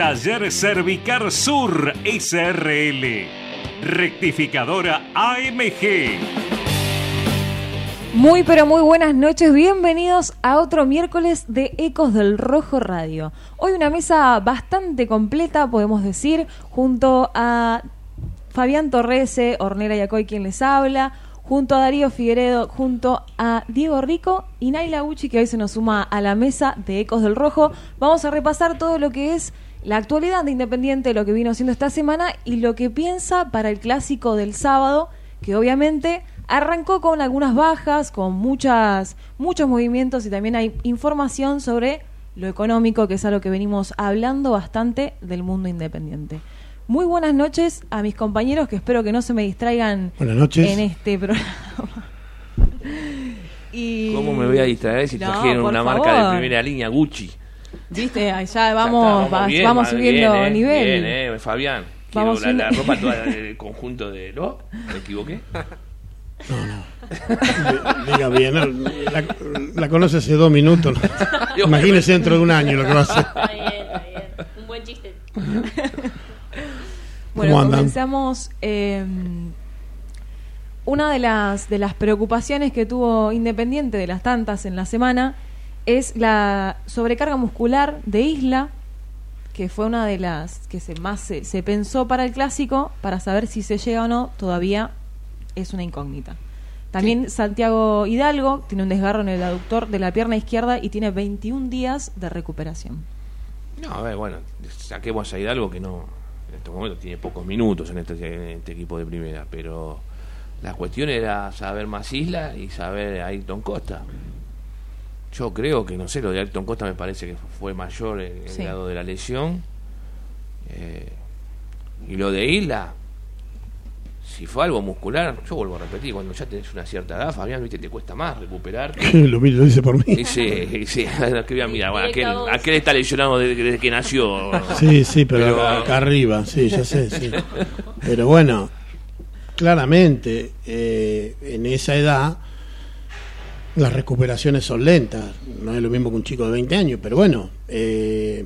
Taller Cervicar Sur SRL. Rectificadora AMG. Muy pero muy buenas noches, bienvenidos a otro miércoles de Ecos del Rojo Radio. Hoy una mesa bastante completa, podemos decir, junto a Fabián Torrese, Ornera Yacoy quien les habla, junto a Darío Figueredo, junto a Diego Rico y Naila Uchi que hoy se nos suma a la mesa de Ecos del Rojo. Vamos a repasar todo lo que es la actualidad de Independiente, lo que vino haciendo esta semana y lo que piensa para el clásico del sábado, que obviamente arrancó con algunas bajas, con muchas, muchos movimientos y también hay información sobre lo económico, que es algo que venimos hablando bastante del mundo independiente. Muy buenas noches a mis compañeros que espero que no se me distraigan Buenas noches. en este programa. y... ¿Cómo me voy a distraer si No, trajeron una marca de primera línea Gucci? Viste, Ahí ya Ya vamos, está, bien, vamos va- subiendo bien, eh, nivel. Bien, eh, Fabián. Quiero Vamos la, la ropa toda del conjunto de... ¿No? ¿Me equivoqué? Diga bien, ¿no? la, la conoce hace dos minutos. ¿no? Imagínese dentro de un año lo que va a hacer. Está bien, está bien. Un buen chiste. Bueno, ¿Cómo andan? comenzamos. eh, una de las, de las preocupaciones que tuvo Independiente, de las tantas en la semana, es la sobrecarga muscular de Isla, que fue una de las que se más se, se pensó para el clásico, para saber si se llega o no, todavía es una incógnita. También Santiago Hidalgo tiene un desgarro en el aductor de la pierna izquierda y tiene 21 días de recuperación. No, a ver, bueno, saquemos a Hidalgo que no, en estos momentos tiene pocos minutos en este, en este equipo de primera, pero la cuestión era saber más Isla y saber Ayrton Costa. Yo creo que, no sé, lo de Ayrton Costa me parece que fue mayor el, el Sí. grado de la lesión. Eh, y lo de Isla, si fue algo muscular, yo vuelvo a repetir, cuando ya tenés una cierta edad, Fabián, viste, te cuesta más recuperar. Lo, lo dice por mí. Y sí, sí, que voy a mirar, bueno, aquel, está lesionado desde, desde que nació. Sí, sí, pero, acá arriba, sí, ya sé, sí. Pero bueno, claramente, eh, en esa edad, las recuperaciones son lentas. No es lo mismo que un chico de 20 años, pero bueno, eh,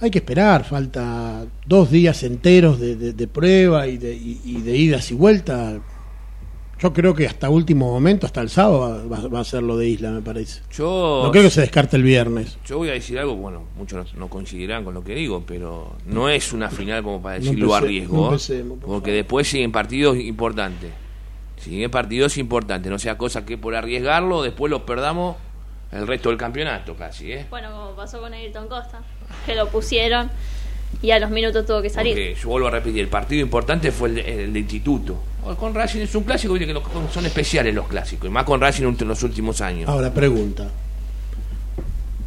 hay que esperar. Falta dos días enteros de, de- de prueba y de, y- y de idas y vueltas. Yo creo que hasta último momento, hasta el sábado, va, va a ser lo de Isla, me parece. Yo, No creo que se descarte el viernes. yo voy a decir algo, bueno, muchos no, coincidirán con lo que digo, pero no es una final como para No decirlo a riesgo. no ¿eh? por porque después siguen partidos importantes. Siguen partidos importantes, no sea cosa que por arriesgarlo después los perdamos el resto del campeonato casi, ¿eh? Bueno, como pasó con Ayrton Costa, que lo pusieron y a los minutos tuvo que salir. Porque yo vuelvo a repetir, el partido importante fue el de, el de Instituto. Con Racing es un clásico, viste que los- son especiales los clásicos, y más con Racing en los últimos años. Ahora, pregunta.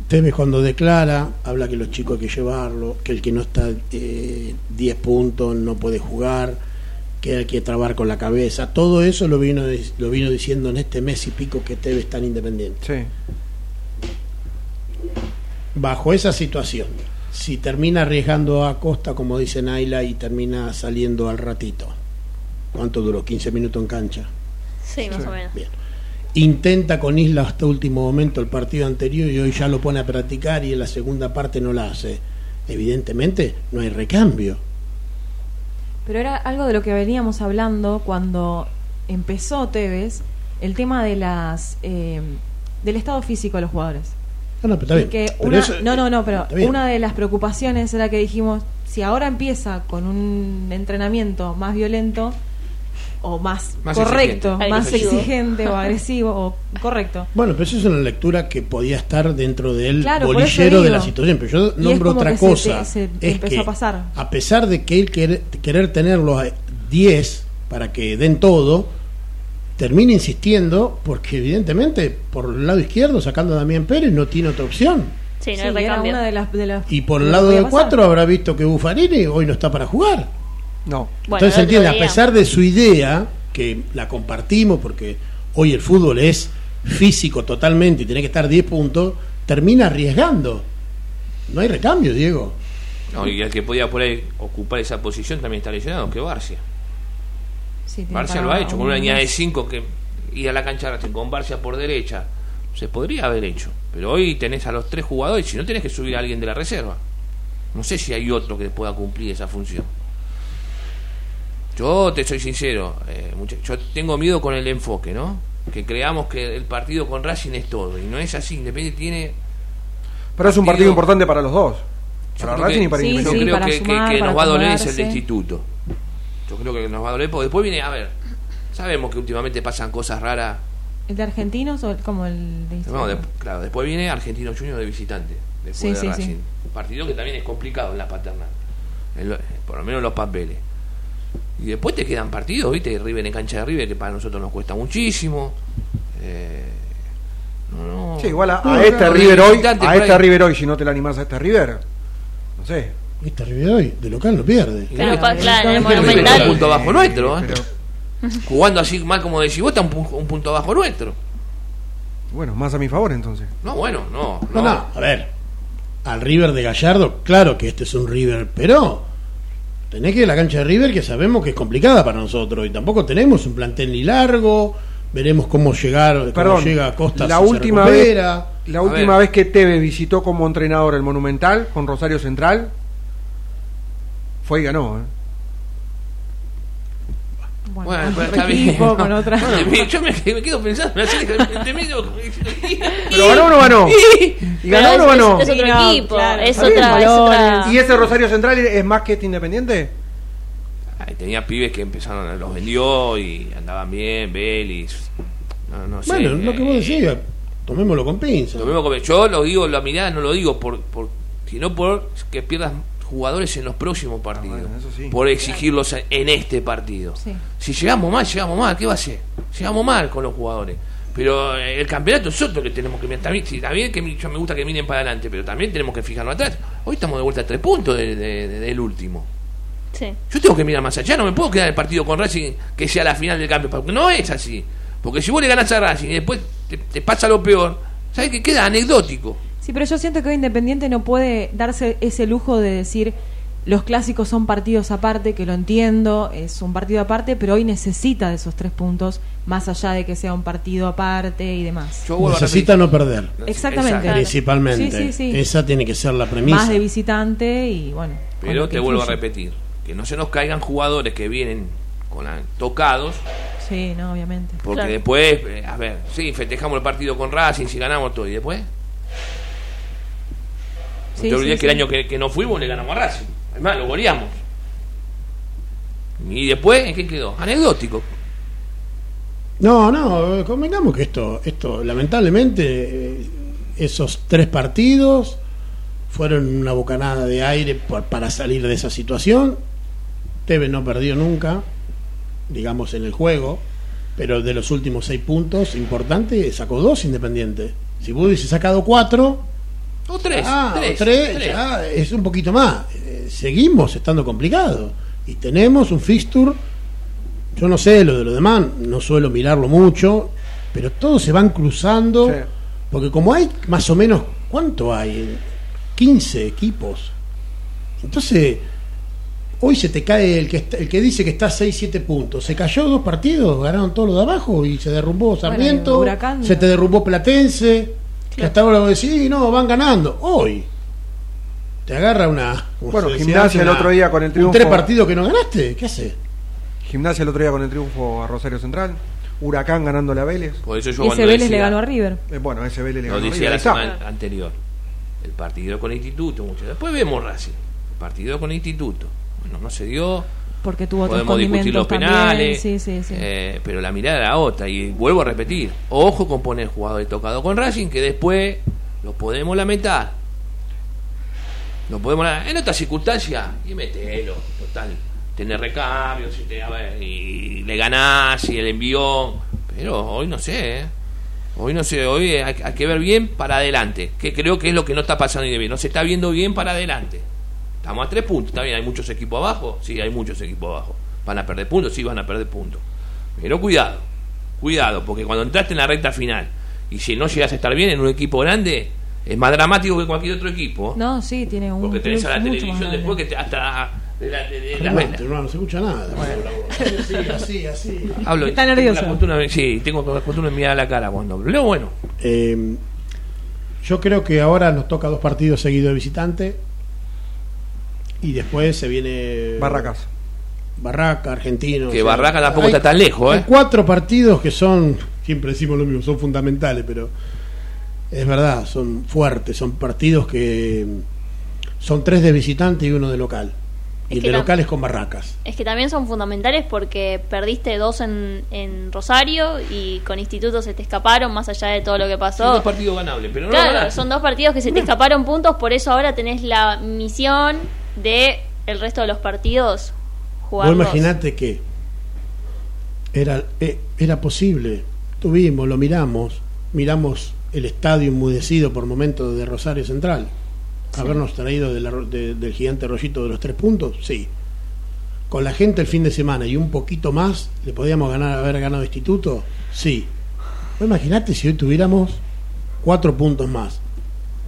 Tevez cuando declara, habla que los chicos hay que llevarlo, que el que no está eh, 10 puntos no puede jugar, que hay que trabar con la cabeza. Todo eso lo vino, lo vino diciendo en este mes y pico que Tevez es tan independiente. Sí. Bajo esa situación, si termina arriesgando a Costa, como dice Naila, y termina saliendo al ratito, ¿cuánto duró? ¿15 minutos en cancha? Sí, más o menos. Bien. Intenta con Isla hasta último momento el partido anterior y hoy ya lo pone a practicar y en la segunda parte no la hace. Evidentemente no hay recambio. Pero era algo de lo que veníamos hablando cuando empezó Tevez, el tema de las eh, del estado físico de los jugadores. Ah, no, pero que Pero una- eso- no, no, no, pero una de las preocupaciones era que dijimos, si ahora empieza con un entrenamiento más violento o más, Más correcto, exigente. más Agresivo. exigente o agresivo o correcto. Bueno, pero eso es una lectura que podía estar dentro del Claro, bolillero de la situación. Pero yo nombro otra que se te- cosa. se es empezó que, a pasar. a pesar de que él querer, querer tenerlos a 10 para que den todo, termina insistiendo porque evidentemente por el lado izquierdo, sacando a Damián Pérez, no tiene otra opción. Sí, no Sí, hay era recambio. una de las, de las- Y por el lado de. 4 habrá visto que Buffarini hoy no está para jugar. No. Bueno, Entonces entiende, a pesar de su idea, que la compartimos porque hoy el fútbol es físico totalmente y tiene que estar 10 puntos, termina arriesgando. No hay recambio, Diego. No, y el que podía por ahí ocupar esa posición también está lesionado, que Barcia. Sí, Barcia lo ha hecho, con un una línea de mes. 5 que ir a la cancha con Barcia por derecha. Se podría haber hecho. Pero hoy tenés a los tres jugadores, si no tenés que subir a alguien de la reserva. No sé si hay otro que pueda cumplir esa función. Yo te soy sincero, eh, yo tengo miedo con el enfoque, ¿no? Que creamos que el partido con Racing es todo. Y no es así, Independiente tiene Pero es un partido importante para los dos. Yo Para Racing que- y para Sí, Yo creo que, sumar, que nos va a doler es el instituto. Yo creo que nos va a doler porque después viene, a ver, sabemos que últimamente pasan cosas raras. ¿El de argentinos o el- como el de No, de- claro, después viene Argentino Junior de visitante. Después Sí, de sí, Racing. partido que también es complicado en la paternal. En lo- por lo menos en los papeles. Y después te quedan partidos, ¿viste? River en cancha de River, que para nosotros nos cuesta muchísimo. Eh, no, no. Sí, igual a, No, a no, este no, River hoy, a este ahí. River hoy, si no te la animás a este River, no sé. Este River hoy, de local no pierde. Claro, el River está Monumental. un punto bajo nuestro, ¿eh? Pero, Jugando así mal como decís vos, está un, un punto bajo nuestro. bueno, más a mi favor entonces. No, bueno, no. No, no, a ver. Al River de Gallardo, claro que este es un River, pero tenés que ir a la cancha de River que sabemos que es complicada para nosotros y tampoco tenemos un plantel ni largo. Veremos cómo llegar, cómo Perdón, llega Costa la si se última vez, la A última vez que Tevez visitó como entrenador el Monumental con Rosario Central fue y ganó. ¿eh? Bueno, Bueno, con pero está bien. equipo, con otra. Bueno, yo me, me quedo pensando, así, entre medio- Pero ganó o no ganó. ¿Y ganó o no es- ganó? Es, otro Sí, no, equipo, claro. es otra, es otra. ¿Y ese Rosario Central es más que este Independiente? Ay, tenía pibes que empezaron, los vendió y andaban bien, Belis. No, no sé. Bueno, lo que vos eh, decías, tomémoslo con pinza. Lo mismo que yo lo digo, la mirada no lo digo por, por sino por que pierdas jugadores en los próximos partidos. bueno, eso sí. Por exigirlos en- este partido. Sí. Si llegamos mal, llegamos mal, ¿qué va a hacer? Llegamos mal con los jugadores. Pero eh, el campeonato es otro que tenemos que mirar. También, sí, también que mi- yo me gusta que miren para adelante, pero también tenemos que fijarnos atrás. Hoy estamos de vuelta a tres puntos de- de- de- del último. Sí. Yo tengo que mirar más allá, no me puedo quedar el partido con Racing que sea la final del campeonato, porque no es así. Porque si vos le ganás a Racing y después te, te pasa lo peor, ¿sabes qué? Queda anecdótico. Sí, pero yo siento que hoy Independiente no puede darse ese lujo de decir los clásicos son partidos aparte, que lo entiendo, es un partido aparte, pero hoy necesita de esos tres puntos, más allá de que sea un partido aparte y demás. Yo Necesita no perder. Exactamente. Exacto. principalmente. Sí, sí, sí. Esa tiene que ser la premisa. Más de visitante y bueno. Pero te vuelvo a repetir, que no se nos caigan jugadores que vienen con la- tocados, Sí, no, obviamente. porque Claro. después, eh, a ver, sí, festejamos el partido con Racing, si ganamos todo, y después, Sí, te olvides sí, que el año que, que no fuimos le ganamos a Racing. Además, lo goleamos. Y después, ¿en qué quedó? Anecdótico. No, no, eh, convengamos que esto, esto lamentablemente, eh, esos tres partidos fueron una bocanada de aire por- para salir de esa situación. Tevez no perdió nunca, digamos, en el juego, pero de los últimos seis puntos, importante, sacó dos independientes. Si hubiese sacado cuatro, O tres, ah, o tres, ya es un poquito más. Eh, seguimos estando complicados. Y tenemos un fixture, yo no sé lo de lo demás, no suelo mirarlo mucho, pero todos se van cruzando, Sí. porque como hay más o menos, ¿cuánto hay? 15 equipos. Entonces, hoy se te cae el que, está- el que dice que está 6, 7 puntos. Se cayó dos partidos, ganaron todos los de abajo y se derrumbó Sarmiento, se te derrumbó Platense, que hasta ahora vos decís, no, van ganando. Hoy te agarra una. Bueno, decía Gimnasia el otro día con el un triunfo. tres partidos que no ganaste, ¿qué haces? Gimnasia el otro día con el triunfo a Rosario Central. Huracán ganándole a Vélez. Por eso yo Y ese Vélez le ganó a River. Eh, bueno, ese Vélez le ganó a River. la semana anterior. El partido con el instituto, mucho. Después vemos Racing. partido con el instituto. Bueno, no se dio. Porque tuvo otros Podemos discutir los penales, Sí, sí, sí. eh, pero la mirada era otra. Y vuelvo a repetir: ojo con poner jugadores tocados con Racing, que después lo podemos lamentar. Lo podemos lamentar. En otras circunstancias, y metelo, total. Tener recambios y, te- a ver, y le ganás y el envión. Pero hoy no sé, ¿eh? Hoy no sé, hoy hay, hay que ver bien para adelante, que creo que es lo que no está pasando ni bien. No se está viendo bien para adelante. Estamos a tres puntos, está bien, hay muchos equipos abajo, sí, hay muchos equipos abajo. ¿Van a perder puntos? Sí, van a perder puntos. Pero cuidado, cuidado, porque cuando entraste en la recta final y si no llegas a estar bien en un equipo grande, es más dramático que cualquier otro equipo. No, sí, tiene un. porque tenés a la televisión después que te- hasta de la, de- de la hermano, no se escucha nada. Sí, así, así. Hablo, Está tengo nervioso. la costumbre- sí, tengo la costumbre de mirar a la cara cuando hablo. Bueno, Eh, yo creo que ahora nos toca dos partidos seguidos de visitante. Y después se viene. Barracas. Barraca, Argentino. Que Barraca tampoco está tan lejos, Hay ¿eh? cuatro partidos que son, siempre decimos lo mismo, son fundamentales, pero es verdad, son fuertes, son partidos que son tres de visitante y uno de local. Y el de local es con Barracas. Es que también son fundamentales porque perdiste dos en, en Rosario y con Instituto se te escaparon más allá de todo lo que son pasó. dos partidos ganables, pero no lo Claro, son dos partidos que se te escaparon puntos, por eso ahora tenés la misión de el resto de los partidos Vos jugarlos. imaginate que era, eh, era posible, tuvimos, lo miramos, miramos el estadio enmudecido por momentos de Rosario Central. Habernos traído de la ro- de- del gigante rollito de los tres puntos, sí. Con la gente el fin de semana y un poquito más, ¿le podíamos ganar, haber ganado instituto? Sí. Vos imaginate si hoy tuviéramos cuatro puntos más.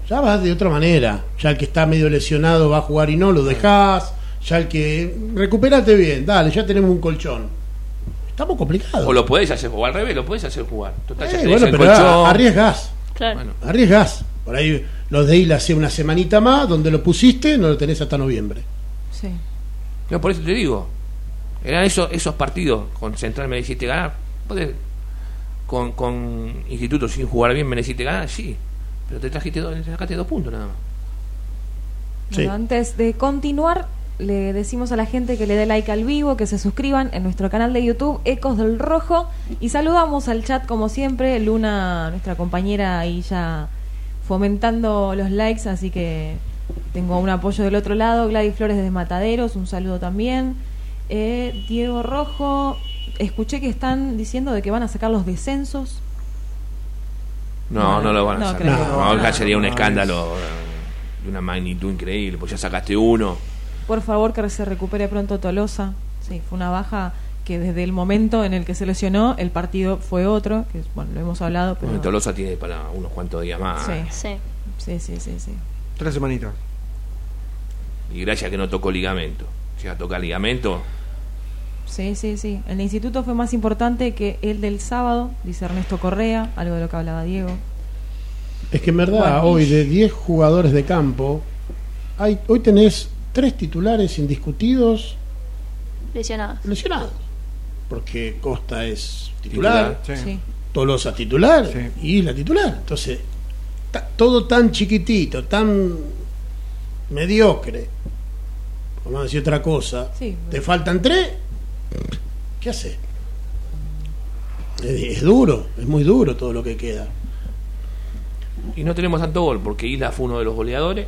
Ya vas de otra manera. Ya el que está medio lesionado va a jugar y no lo dejás. Ya el que. Recupérate bien, dale, ya tenemos un colchón. Estamos complicados. O lo podés hacer jugar al revés, lo podés hacer jugar. Total, Eh, bueno, pero colchón. arriesgás. Claro. Bueno, Arriesgás. Por ahí los de Isla hace una semanita más, donde lo pusiste, no lo tenés hasta noviembre. Sí. no, por eso te digo. Eran esos, esos partidos. Con Central me hiciste ganar. Podés- con, con Instituto sin jugar bien me necesite ganar, sí. Pero te trajiste dos, te sacaste dos puntos nada más. Sí. Bueno, antes de continuar, le decimos a la gente que le dé like al vivo, que se suscriban en nuestro canal de YouTube Ecos del Rojo y saludamos al chat como siempre, Luna, nuestra compañera ahí ya fomentando los likes, así que tengo un apoyo del otro lado, Gladys Flores desde Mataderos, un saludo también. Eh, Diego Rojo, escuché que están diciendo de que van a sacar los descensos. No, No, no lo van a no hacer. creo. No, No, acá sería un escándalo de una magnitud increíble. Pues ya sacaste uno. Por favor, que se recupere pronto Tolosa. Sí, fue una baja que desde el momento en el que se lesionó, el partido fue otro, que bueno, lo hemos hablado, pero... Bueno, Tolosa tiene para unos cuantos días más. Sí, Sí. sí, sí, sí, sí. Tres semanitas. Y gracias que no tocó ligamento. Si a tocar ligamento, Sí, sí, sí. El instituto fue más importante que el del sábado, dice Ernesto Correa, algo de lo que hablaba Diego. Es que en verdad, Bueno. hoy de 10 jugadores de campo, hay, hoy tenés tres titulares indiscutidos Lesionados. lesionados. Porque Costa es titular, Titular. Sí. Sí. Tolosa titular Sí. y la titular. Entonces, todo tan chiquitito, tan mediocre, por no decir otra cosa, Sí. te faltan tres, ¿qué haces? Es, es duro, es muy duro todo lo que queda. Y no tenemos tanto gol, porque Isla fue uno de los goleadores.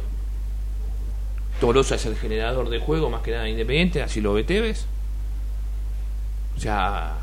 Tolosa es el generador de juego, más que nada independiente, así lo ve Tevez. O sea.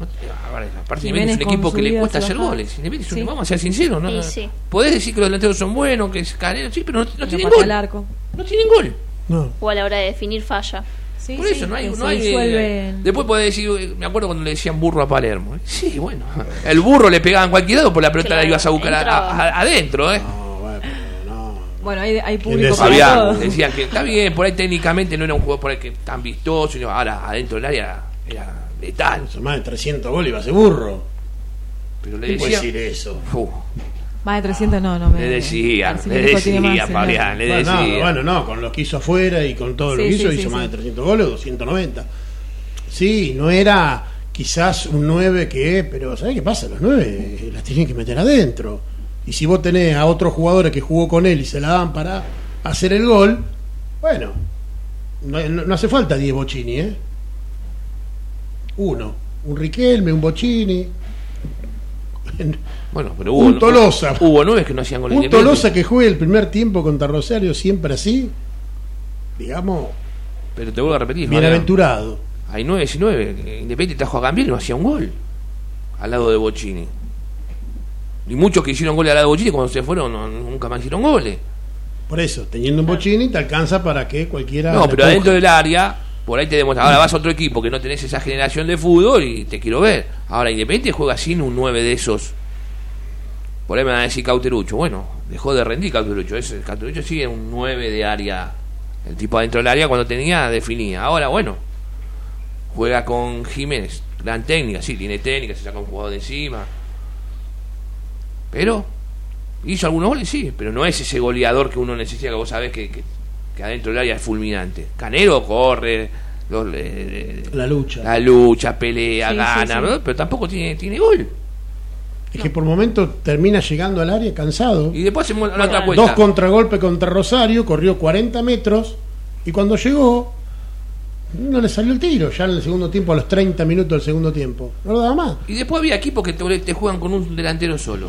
no te- a ver, aparte, Independiente es un equipo que le cuesta hacer goles. Independiente es un- Sí. Vamos a ser sinceros, ¿no? Y sí. Podés decir que los delanteros son buenos, que es Canelo, sí, pero no, no tienen gol. arco. No tienen gol. No. O a la hora de definir falla. Sí, Por sí, eso no hay. No hay disuelven. después podés decir, eh, me acuerdo cuando le decían burro a Palermo. Sí, bueno. El burro le pegaba en cualquier lado, por la pelota Claro, la ibas a buscar a- adentro, ¿eh? No, bueno, no. Bueno, hay, hay público para Había, todo. decían que está bien, por ahí técnicamente no era un jugador por ahí que tan vistoso, sino ahora adentro del área era letal. Son más de 300 goles iba a ser burro. Pero le ¿Qué puede decía, decir eso? Uf, Más de 300 no, no me... le decía, le decía, más, Fabián, le Bueno, decía. no, bueno, no, con lo que hizo afuera y con todo lo Sí, que hizo, sí, hizo sí, más de 300 goles, 290. Sí, no era quizás un 9 que, pero ¿sabes qué pasa? Los 9 las tienen que meter adentro. Y si vos tenés a otros jugadores que jugó con él y se la dan para hacer el gol, Bueno, no, hace falta 10 Bocini, ¿eh? Uno. Un Riquelme, un Bocini. Bueno, pero hubo, Un Tolosa. hubo nueve que no hacían gol Un. Tolosa que juegue el primer tiempo contra Rosario siempre así. Digamos, Pero te vuelvo a repetir. bienaventurado. Hay 9 y 9. Independiente trajo a Gambier y no hacía un gol. Al lado de Bocini. Y muchos que hicieron goles al lado de Bocini cuando se fueron no- nunca más hicieron goles. Por eso, teniendo un Bocini te alcanza para que cualquiera. No, pero adentro del área, por ahí te demuestra. Ahora vas a otro equipo que no tenés esa generación de fútbol y te quiero ver. Ahora Independiente juega sin un 9 de esos. Por ahí me van a decir Cauterucho. Bueno, dejó de rendir Cauterucho. Ese, Cauterucho sigue un 9 de área. El tipo adentro del área cuando tenía definía. Ahora, bueno, juega con Jiménez. Gran técnica, sí, tiene técnica, se saca un jugador de encima. Pero, hizo algunos goles, sí, pero no es ese goleador que uno necesita, que vos sabés que, que, que adentro del área es fulminante. Canero corre, los- eh, La lucha. la lucha, pelea, Sí, gana, sí. pero tampoco tiene, tiene gol. Es que por momentos termina llegando al área cansado. Y después hacemos la Bueno, otra cuesta. Dos contragolpes contra Rosario, corrió 40 metros y cuando llegó no le salió el tiro, ya en el segundo tiempo, a los 30 minutos del segundo tiempo. No lo daba más. Y después había equipos que te, te juegan con un delantero solo.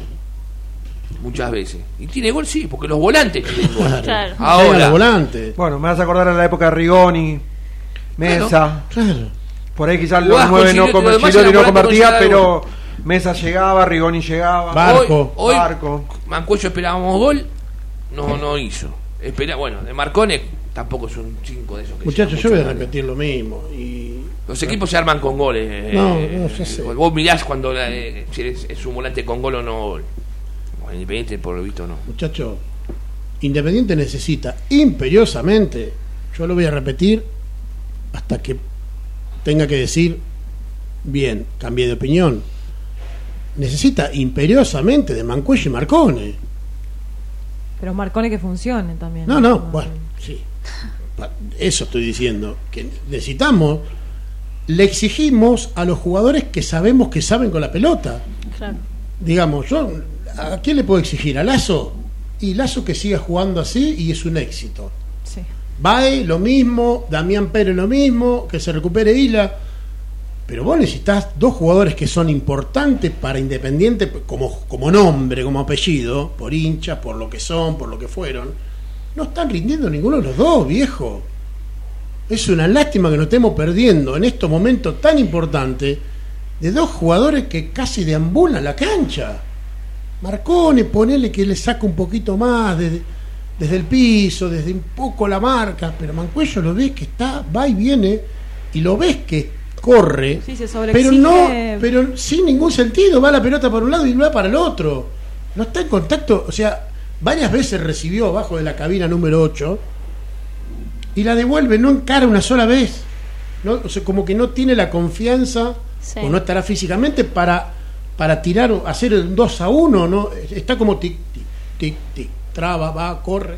Muchas veces. Y tiene gol, sí, porque los volantes tienen gol. Claro. Ahora, los volantes. Bueno, me vas a acordar a la época de Rigoni, Mesa. Claro. Por ahí quizás los nueve no, Girotti, con- lo demás Girotti era no convertía, pero Mesa llegaba, Rigoni llegaba. Barco. Hoy, hoy Barco. Mancuello esperábamos gol, no, no hizo. Espera, bueno, de Marcone tampoco es un 5 de esos que Muchachos, yo voy a repetir lo mismo. Y Los equipos se arman con goles. eh, No, eh, no, ya sé. Vos mirás cuando eh, si es, es un volante con gol o no gol. Independiente, por lo visto, no. muchachos, Independiente necesita imperiosamente, yo lo voy a repetir hasta que tenga que decir, bien, cambié de opinión. Necesita imperiosamente de Mancuello y Marcone. Pero Marcone que funcione también. No, no, bueno, sí. Eso estoy diciendo. Que necesitamos, le exigimos a los jugadores que sabemos que saben con la pelota. Claro. Digamos, yo, ¿a quién le puedo exigir? ¿A Lazo? Y Lazo que siga jugando así y es un éxito. Sí. Bae lo mismo, Damián Pérez lo mismo, que se recupere Isla. Pero vos necesitas dos jugadores que son importantes para Independiente como, como nombre, como apellido, por hinchas, por lo que son, por lo que fueron. No están rindiendo ninguno de los dos, viejo. Es una lástima que nos estemos perdiendo en estos momentos tan importantes de dos jugadores que casi deambulan la cancha. Marcone, ponele que le saca un poquito más desde, desde el piso, desde un poco la marca, pero Mancuello lo ves que está, va y viene, y lo ves que corre, Sí, se pero no, pero sin ningún sentido, va la pelota por un lado y va para el otro. No está en contacto, o sea, varias veces recibió abajo de la cabina número 8 y la devuelve, no encara una sola vez. ¿no? O sea, como que no tiene la confianza, Sí. o no estará físicamente para, para tirar, o hacer el 2 a 1, ¿no? Está como tic, tic, tic, tic, traba, va, corre.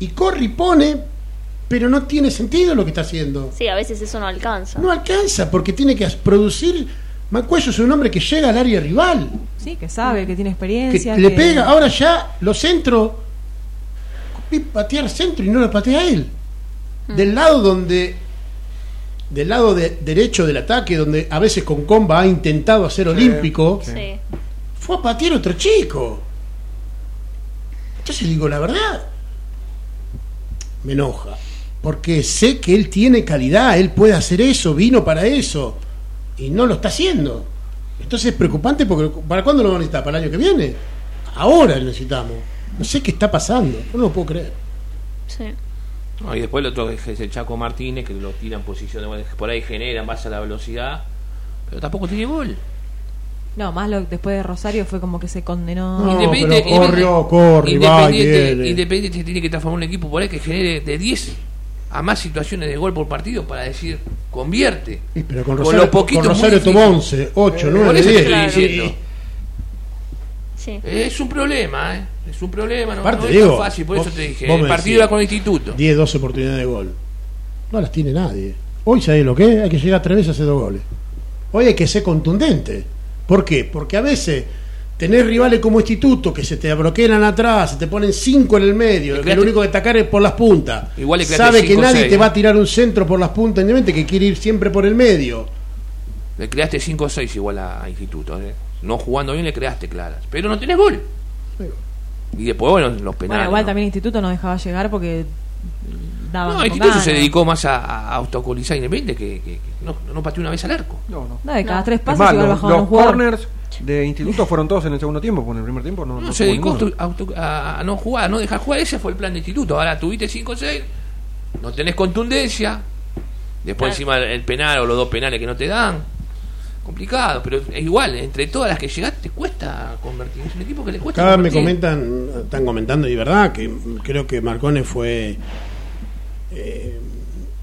Y corre y pone, pero no tiene sentido lo que está haciendo. Sí, a veces eso no alcanza. No alcanza, porque tiene que producir. Mancuello es un hombre que llega al área rival, Sí, que sabe, que tiene que experiencia. le pega. Ahora ya los centros, vi patear centro y no lo patea él. Del lado donde. Del lado de- derecho del ataque, donde a veces con Comba ha intentado hacer olímpico. Sí. fue a patear otro chico. Entonces digo, la verdad, me enoja. Porque sé que él tiene calidad, él puede hacer eso, vino para eso. Y no lo está haciendo. Entonces es preocupante porque ¿para cuándo lo van a necesitar? ¿Para el año que viene? Ahora lo necesitamos. No sé qué está pasando, no lo puedo creer. Sí. No, y después el otro es el Chaco Martínez, que lo tira en posición de por ahí genera en base a la velocidad, pero tampoco tiene gol. No, más lo, después de Rosario fue como que se condenó. No, Independiente, pero corrió, corre, va y Independiente. Independiente tiene que transformar un equipo por ahí que genere de 10 a más situaciones de gol por partido para decir, convierte. Y, pero con Con Rosario, con es muy Rosario tuvo difícil. 11, 8, Por 9, eso te 10. estoy Y- diciendo. Sí. Es un problema, ¿eh? Es un problema, no, Aparte, no es digo, tan fácil, por vos- eso te dije. El partido era con el instituto. 10, 12 oportunidades de gol. No las tiene nadie. Hoy, ¿sabes lo que es? Hay que llegar tres veces a hacer dos goles. Hoy hay que ser contundente. ¿Por qué? Porque a veces tenés rivales como instituto que se te abroquelan atrás, se te ponen cinco en el medio, que lo único que atacar es por las puntas. Igual Sabe que nadie seis, te ¿no? va a tirar un centro por las puntas, independientemente que quiere ir siempre por el medio. Le creaste 5 o 6 igual a, a Instituto. ¿eh? No jugando bien le creaste claras. Pero no tenés gol. Y después, bueno, los penales. Bueno, igual ¿no? también el instituto no dejaba llegar porque daba. No, con Instituto ganas. se dedicó más a, a autocolizar Independiente que, que, que no, no pateó una vez al arco. No, no. No, de cada No. tres Es pasos igual los, los corners de instituto fueron todos en el segundo tiempo, porque en el primer tiempo no, No, no se dedicó a, auto- a- a no jugar, a no dejar jugar. Ese fue el plan de Instituto. Ahora tuviste 5 o 6, no tenés contundencia. Después, Claro. encima, el penal o los dos penales que no te dan. Complicado, pero es igual. Entre todas las que llegaste, te cuesta convertir. Es un equipo que le cuesta. Acá me comentan, están comentando, y verdad, que creo que Marcone fue eh,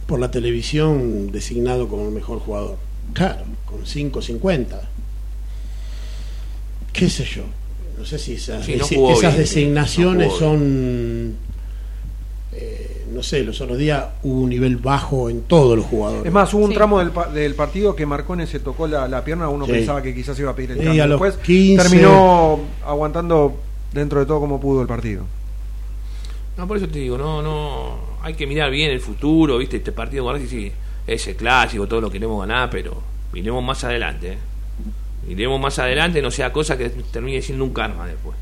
por la televisión designado como el mejor jugador. Claro, con 5.50. ¿Qué sé yo? No sé si esas, Sí, no desi- jugó esas bien, sí, designaciones no son. eh, no sé, los otros días hubo un nivel bajo en todos los jugadores. Es más, hubo un Sí. tramo del, pa- del partido que Marcone se tocó la, la pierna, uno Sí. pensaba que quizás iba a pedir el Y cambio. a los Después 15. terminó aguantando dentro de todo como pudo el partido. No, por eso te digo, no, no, hay que mirar bien el futuro, viste, este partido con sí, es el clásico, todo lo queremos ganar, pero miremos más adelante, ¿eh? miremos más adelante, no sea cosa que termine siendo un karma después.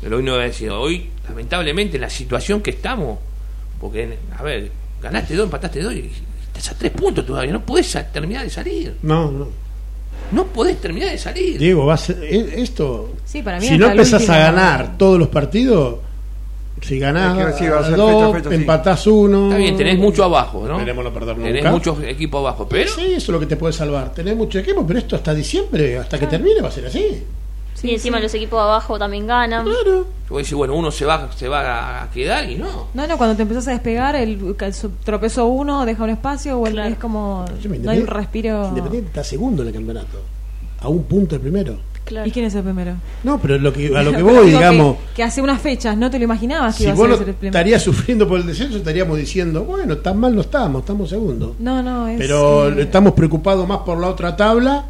Pero hoy no voy a decir, hoy, lamentablemente, en la situación que estamos, porque, a ver, ganaste dos, empataste dos y estás a tres puntos todavía, no podés terminar de salir, No, no. no podés terminar de salir. Diego, va a ser- e- esto. Sí, para mí si no empezás último- a ganar todos los partidos, si ganás Es que sí, va a ser dos, fecha sí. empatás uno. Está bien, tenés mucho abajo, ¿no? Esperemos no perder Tenés nunca. muchos equipos abajo, pero... Sí, eso es lo que te puede salvar. Tenés mucho equipo, pero esto hasta diciembre, hasta que termine, va a ser así. y encima los equipos abajo también ganan. Claro. Bueno, uno se va, se va a quedar y no. No, no, cuando te empezás a despegar, el, el tropezó uno, deja un espacio, o Claro. es como. Yo me No hay un respiro. Independiente está segundo en el campeonato. A un punto el primero. Claro. ¿Y quién es el primero? No, pero lo que, a lo que voy, digo digamos, Que, que hace unas fechas no te lo imaginabas que si iba a vos ser no el primero. estarías sufriendo por el descenso, estaríamos diciendo, bueno, tan mal no estamos, estamos segundos. No, no, es. Pero eh, estamos preocupados más por la otra tabla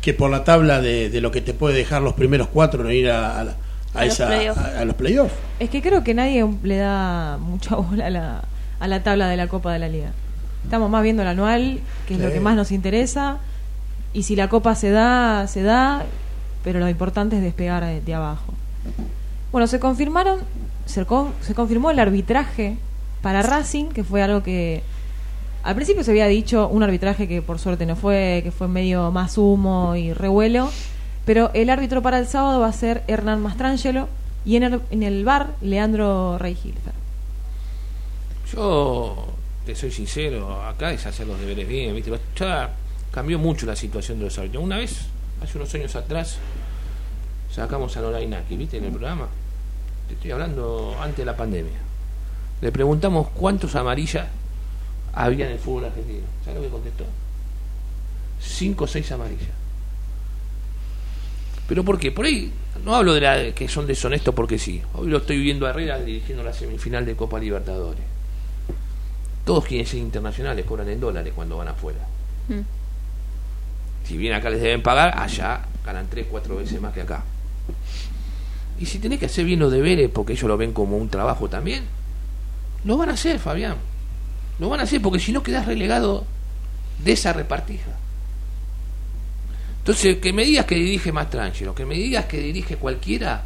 que por la tabla de, de lo que te puede dejar los primeros cuatro en ir a, a la- a A los esa- playoffs. a- a los playoffs. Es que creo que nadie le da mucha bola a la, a la tabla de la Copa de la Liga. Estamos más viendo el anual, que es lo que más nos interesa. Y si la Copa se da, se da, pero lo importante es despegar de, de abajo. Bueno, se confirmaron, se, se confirmó el arbitraje para Racing, que fue algo que al principio se había dicho un arbitraje que por suerte no fue, que fue medio más humo y revuelo, pero el árbitro para el sábado va a ser Hernán Mastrangelo y en el, en el bar Leandro Reihilfer. Yo te soy sincero, acá es hacer los deberes bien, ¿viste? Ya cambió mucho la situación de los árbitros. Una vez, hace unos años atrás, sacamos a Norainaki, ¿viste? En el programa. Te estoy hablando antes de la pandemia. Le preguntamos cuántos amarillas había en el fútbol argentino. ¿Sabes lo que contestó? Cinco o seis amarillas. ¿Pero por qué? Por ahí no hablo de la que son deshonestos porque sí. Hoy lo estoy viendo a Herrera dirigiendo la semifinal de Copa Libertadores. Todos quieren ser internacionales, cobran en dólares cuando van afuera. Mm. Si bien acá les deben pagar, allá ganan tres, cuatro veces más que acá. Y si tenés que hacer bien los deberes, porque ellos lo ven como un trabajo también, lo van a hacer, Fabián. Lo van a hacer porque si no quedás relegado de esa repartija. Entonces, que me digas que dirige más tranquilo, que me digas que dirige cualquiera,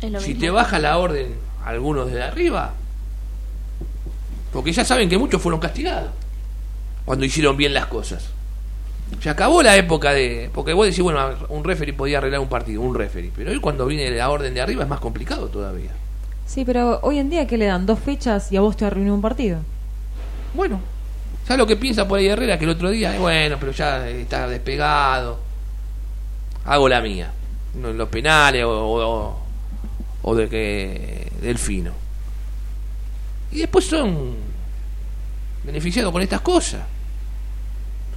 si mismo. te baja la orden algunos de arriba, porque ya saben que muchos fueron castigados cuando hicieron bien las cosas. Se acabó la época de. Porque vos decís, bueno, un referee podía arreglar un partido, un referee. Pero hoy cuando viene la orden de arriba es más complicado todavía. Sí, pero hoy en día, ¿qué le dan? Dos fechas y a vos te arruinó un partido. Bueno, ¿sabes lo que piensa por ahí Herrera? Que el otro día, eh, bueno, pero ya está despegado. Hago la mía. En los penales o, o, o de que del fino. Y después son beneficiados con estas cosas.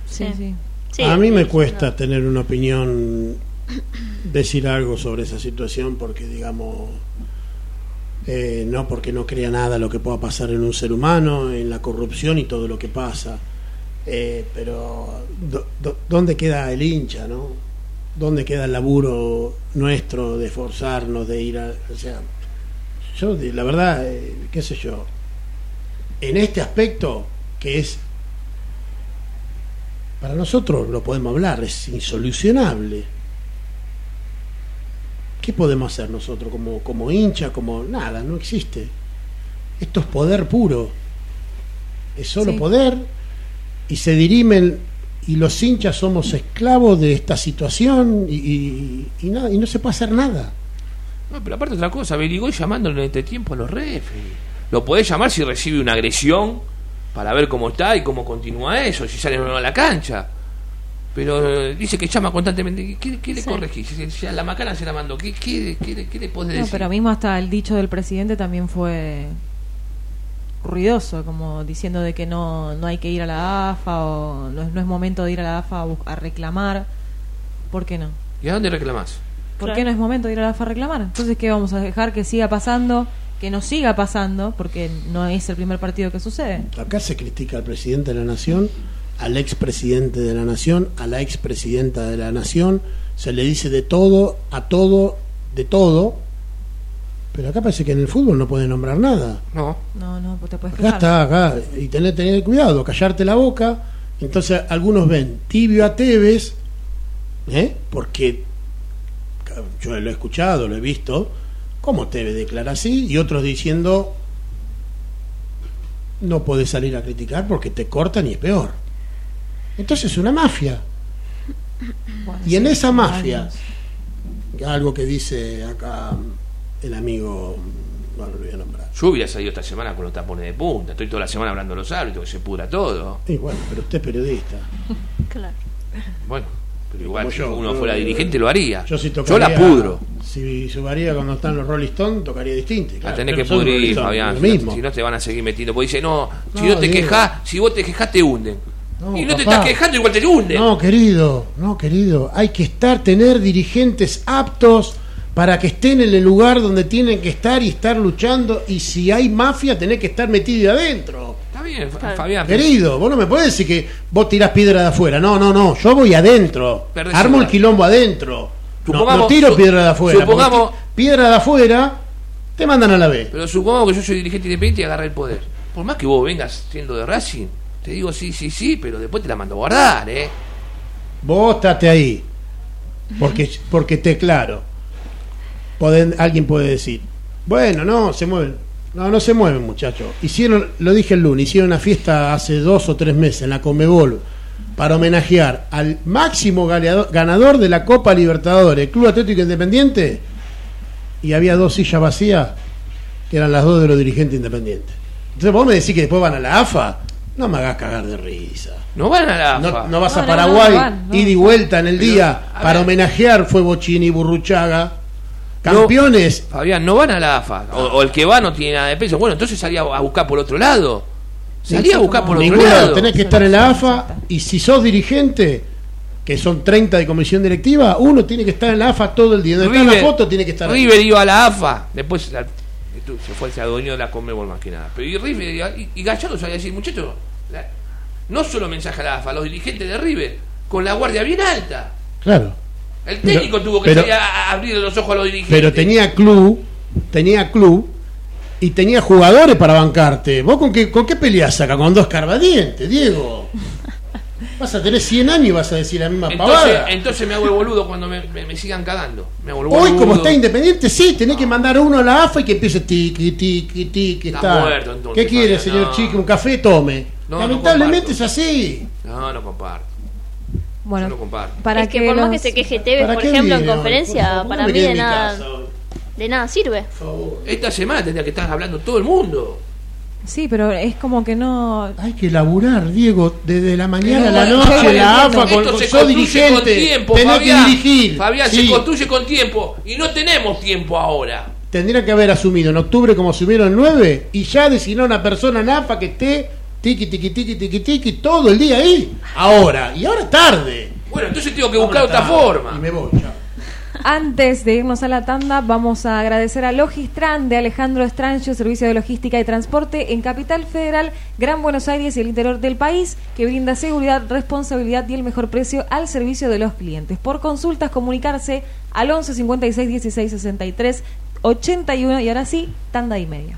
Sí, Sí. sí. Sí, a mí me cuesta no. tener una opinión, decir algo sobre esa situación, porque digamos, eh, no porque no crea nada lo que pueda pasar en un ser humano, en la corrupción y todo lo que pasa. Eh, pero, do- do- ¿dónde queda el hincha, no? ¿Dónde queda el laburo nuestro de esforzarnos, de ir a. O sea, yo, la verdad, eh, qué sé yo, en este aspecto que es. Para nosotros lo podemos hablar, es insolucionable. ¿Qué podemos hacer nosotros como, como hincha, como nada? No existe. Esto es poder puro. Es solo Sí. poder y se dirimen y los hinchas somos esclavos de esta situación y, y- y nada, y no se puede hacer nada. No, pero aparte otra cosa, Beligoy llamándole en este tiempo a los refs. Lo podés llamar si recibe una agresión para ver cómo está y cómo continúa eso, si sale o no a la cancha. Pero eh, dice que llama constantemente. ¿Qué, qué le Sí. corregís? Si, si a la macana se la mandó, ¿qué, qué, qué, qué le podés No, decir? pero mismo hasta el dicho del presidente también fue ruidoso, como diciendo de que no, no hay que ir a la AFA o no es, no es momento de ir a la AFA a, reclamar. ¿Por qué no? ¿Y a dónde reclamás? ¿Por Claro. qué no es momento de ir a la AFA a reclamar? Entonces, ¿qué vamos a dejar que siga pasando? Que no siga pasando, porque no es el primer partido que sucede. Acá se critica al presidente de la nación, al expresidente de la nación, a la expresidenta de la nación, se le dice de todo, a todo, de todo, pero acá parece que en el fútbol no puede nombrar nada. No. No, no, pues te puedes Acá está, acá, y tener, tener cuidado, callarte la boca. Entonces algunos ven tibio a Tevez, ¿eh? porque yo lo he escuchado, lo he visto, cómo Tevez declara así, y otros diciendo, no puedes salir a criticar porque te cortan y es peor. Entonces es una mafia. Bueno, Y en sí, esa mafia, algo que dice acá el amigo, no lo voy a nombrar. Yo hubiera salido esta semana con los tapones de punta. Estoy toda la semana hablando de los árbitros, que se pudra todo. Y bueno, pero usted es periodista. Claro. Bueno, pero igual si yo, uno yo- fuera dirigente lo haría. Yo, si tocaría, la pudro. Si subaría cuando están los Rolling Stones, tocaría distinto. La claro, tenés pero que pudrir, Stones, Fabián. Lo Si no- mismo. Si no te van a seguir metiendo. Porque dice, no, si No, no te quejas, si vos te quejas te hunden. No, y no te estás quejando, igual te hunden. No, querido, no, querido. Hay que estar, tener dirigentes aptos para que estén en el lugar donde tienen que estar y estar luchando. Y si hay mafia, tenés que estar metido ahí adentro. Está bien. Fabián. Querido, vos no me podés decir que vos tirás piedra de afuera. No, no, no. Yo voy adentro. Perdés Armo el quilombo adentro. No, Supongamos- no tiro su- piedra de afuera. supongamos- piedra de afuera te mandan a la B. Pero supongamos que yo soy dirigente independiente y agarré el poder. Por más que vos vengas siendo de Racing, te digo sí, sí, sí, pero después te la mando a guardar, ¿eh? Vos estate ahí. Porque, porque te claro. Alguien puede decir, bueno, no, se mueven. No, no se mueven, muchachos. Hicieron, lo dije el lunes, hicieron una fiesta hace dos o tres meses en la Comebol para homenajear al máximo ganador de la Copa Libertadores, el Club Atlético Independiente, y había dos sillas vacías, que eran las dos de los dirigentes independientes. Entonces vos me decís que después van a la AFA, no me hagas cagar de risa. No van a la AFA. no vas No, a Paraguay, no, no van, no. ida y vuelta en el Pero, día para ver. homenajear fue Bochini y Burruchaga. Campeones. Fabián, no van a la AFA. O, o el que va no tiene nada de peso. Bueno, entonces salía a buscar por otro lado. Salía Sí, a buscar por otro lado. tenés que estar en la AFA y si sos dirigente, que son 30 de comisión directiva, uno tiene que estar en la AFA todo el día. Donde está la foto tiene que estar ahí. River iba a la AFA. Después se fue, se adueñó de la Conmebol más que nada. Pero y River y, y Gallardo sabía decir, muchachos, no solo mensaje a la AFA, los dirigentes de River, con la guardia bien alta. Claro. El Pero- técnico tuvo que pero- salir a, a abrir los ojos a los dirigentes. Pero tenía club, tenía club y tenía jugadores para bancarte. ¿Vos con qué, con qué peleás acá? Con dos carbadientes, Diego. Vas a tener 100 años y vas a decir la misma Entonces, pavada. entonces me hago el boludo cuando me, me- me sigan cagando. Me hago el Hoy, como está independiente, sí, tenés que mandar a uno a la AFA y que empiece tiqui, tiqui, tiqui. Está Está. muerto, entonces, ¿Qué quiere, señor No. Chico? ¿Un café? Tome. No, Lamentablemente es así. No, no comparto. Bueno, Yo no comparto. para es que, por más que se queje Tevez, ¿Para por ejemplo, en conferencia, para mí de nada, casa de nada sirve. por favor. Esta semana tendría que estar hablando todo el mundo. Sí, pero es como que no... Hay que laburar, Diego, desde la mañana a la noche, la. AFA, con, Esto con, se sos dirigente, con tiempo, tenés Fabián. que dirigir. Fabián, Sí. se construye con tiempo y no tenemos tiempo ahora. Tendría que haber asumido en octubre como asumieron el 9 y ya designar una persona en AFA que esté tiqui, tiqui, tiqui, tiqui, tiqui, todo el día ahí. Ahora, y ahora es tarde. Bueno, entonces tengo que buscar otra forma. Y me voy, chao. Antes de irnos a la tanda, vamos a agradecer a Logistran de Alejandro Estrancho, Servicio de Logística y Transporte en Capital Federal, Gran Buenos Aires y el interior del país, que brinda seguridad, responsabilidad y el mejor precio al servicio de los clientes. Por consultas, comunicarse al 11 56 16 63 81 y ahora sí, tanda y media.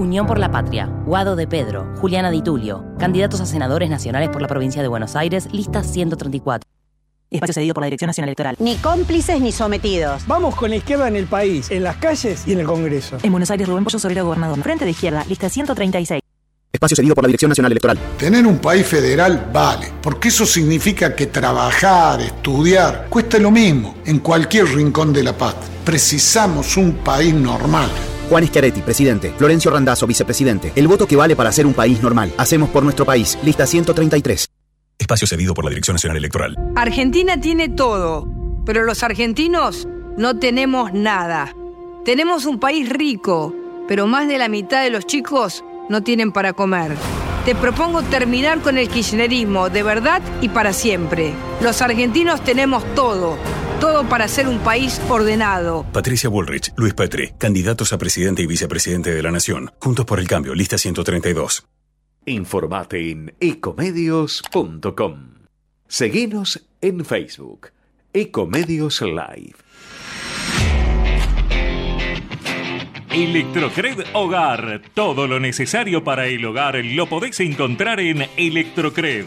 Unión por la Patria, Guado de Pedro, Juliana Di Tulio, candidatos a senadores nacionales por la provincia de Buenos Aires, lista 134. Espacio cedido por la Dirección Nacional Electoral. Ni cómplices ni sometidos. Vamos con la izquierda en el país, en las calles y en el Congreso. En Buenos Aires, Rubén Pollo Sobrero, gobernador. Frente de izquierda, lista 136. Espacio cedido por la Dirección Nacional Electoral. Tener un país federal vale, porque eso significa que trabajar, estudiar, cuesta lo mismo en cualquier rincón de la paz. Precisamos un país normal. Juan Schiaretti, presidente. Florencio Randazzo, vicepresidente. El voto que vale para ser un país normal. Hacemos por nuestro país. Lista 133. Espacio cedido por la Dirección Nacional Electoral. Argentina tiene todo, pero los argentinos no tenemos nada. Tenemos un país rico, pero más de la mitad de los chicos no tienen para comer. Te propongo terminar con el kirchnerismo de verdad y para siempre. Los argentinos tenemos todo, todo para ser un país ordenado. Patricia Bullrich, Luis Petri, candidatos a presidente y vicepresidente de la Nación. Juntos por el cambio, lista 132. Informate en ecomedios.com. Seguinos en Facebook. Ecomedios Live. Electrocred Hogar. Todo lo necesario para el hogar lo podés encontrar en Electrocred.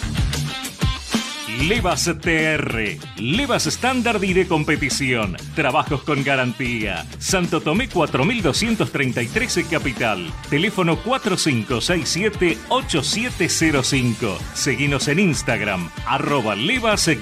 Levas TR, Levas estándar y de competición, trabajos con garantía. Santo Tomé 4233 Capital, teléfono 4567-8705. Seguinos en Instagram, arroba levas-tr.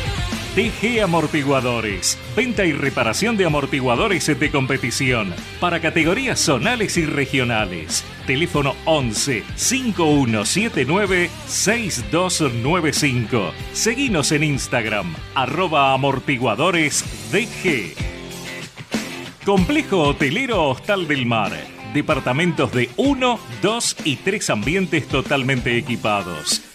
TG Amortiguadores. Venta y reparación de amortiguadores de competición para categorías zonales y regionales. Teléfono 11 5179 6295. Seguinos en Instagram, arroba amortiguadores DG. Complejo Hotelero Hostal del Mar. Departamentos de 1, 2 y 3 ambientes totalmente equipados.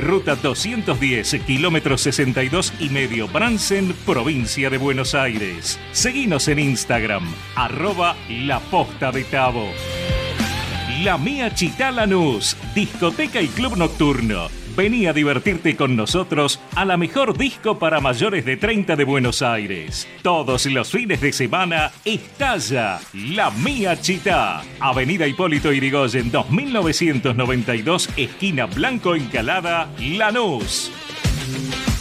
ruta 210, kilómetro 62 y medio, Bransen, provincia de Buenos Aires. Seguinos en Instagram, arroba La Posta de Tabo. La Mía Chitá Lanús, discoteca y club nocturno. Vení a divertirte con nosotros a la mejor disco para mayores de 30 de Buenos Aires. Todos los fines de semana estalla La Mía Chitá. Avenida Hipólito Irigoyen 2992, esquina Blanco Encalada, Lanús.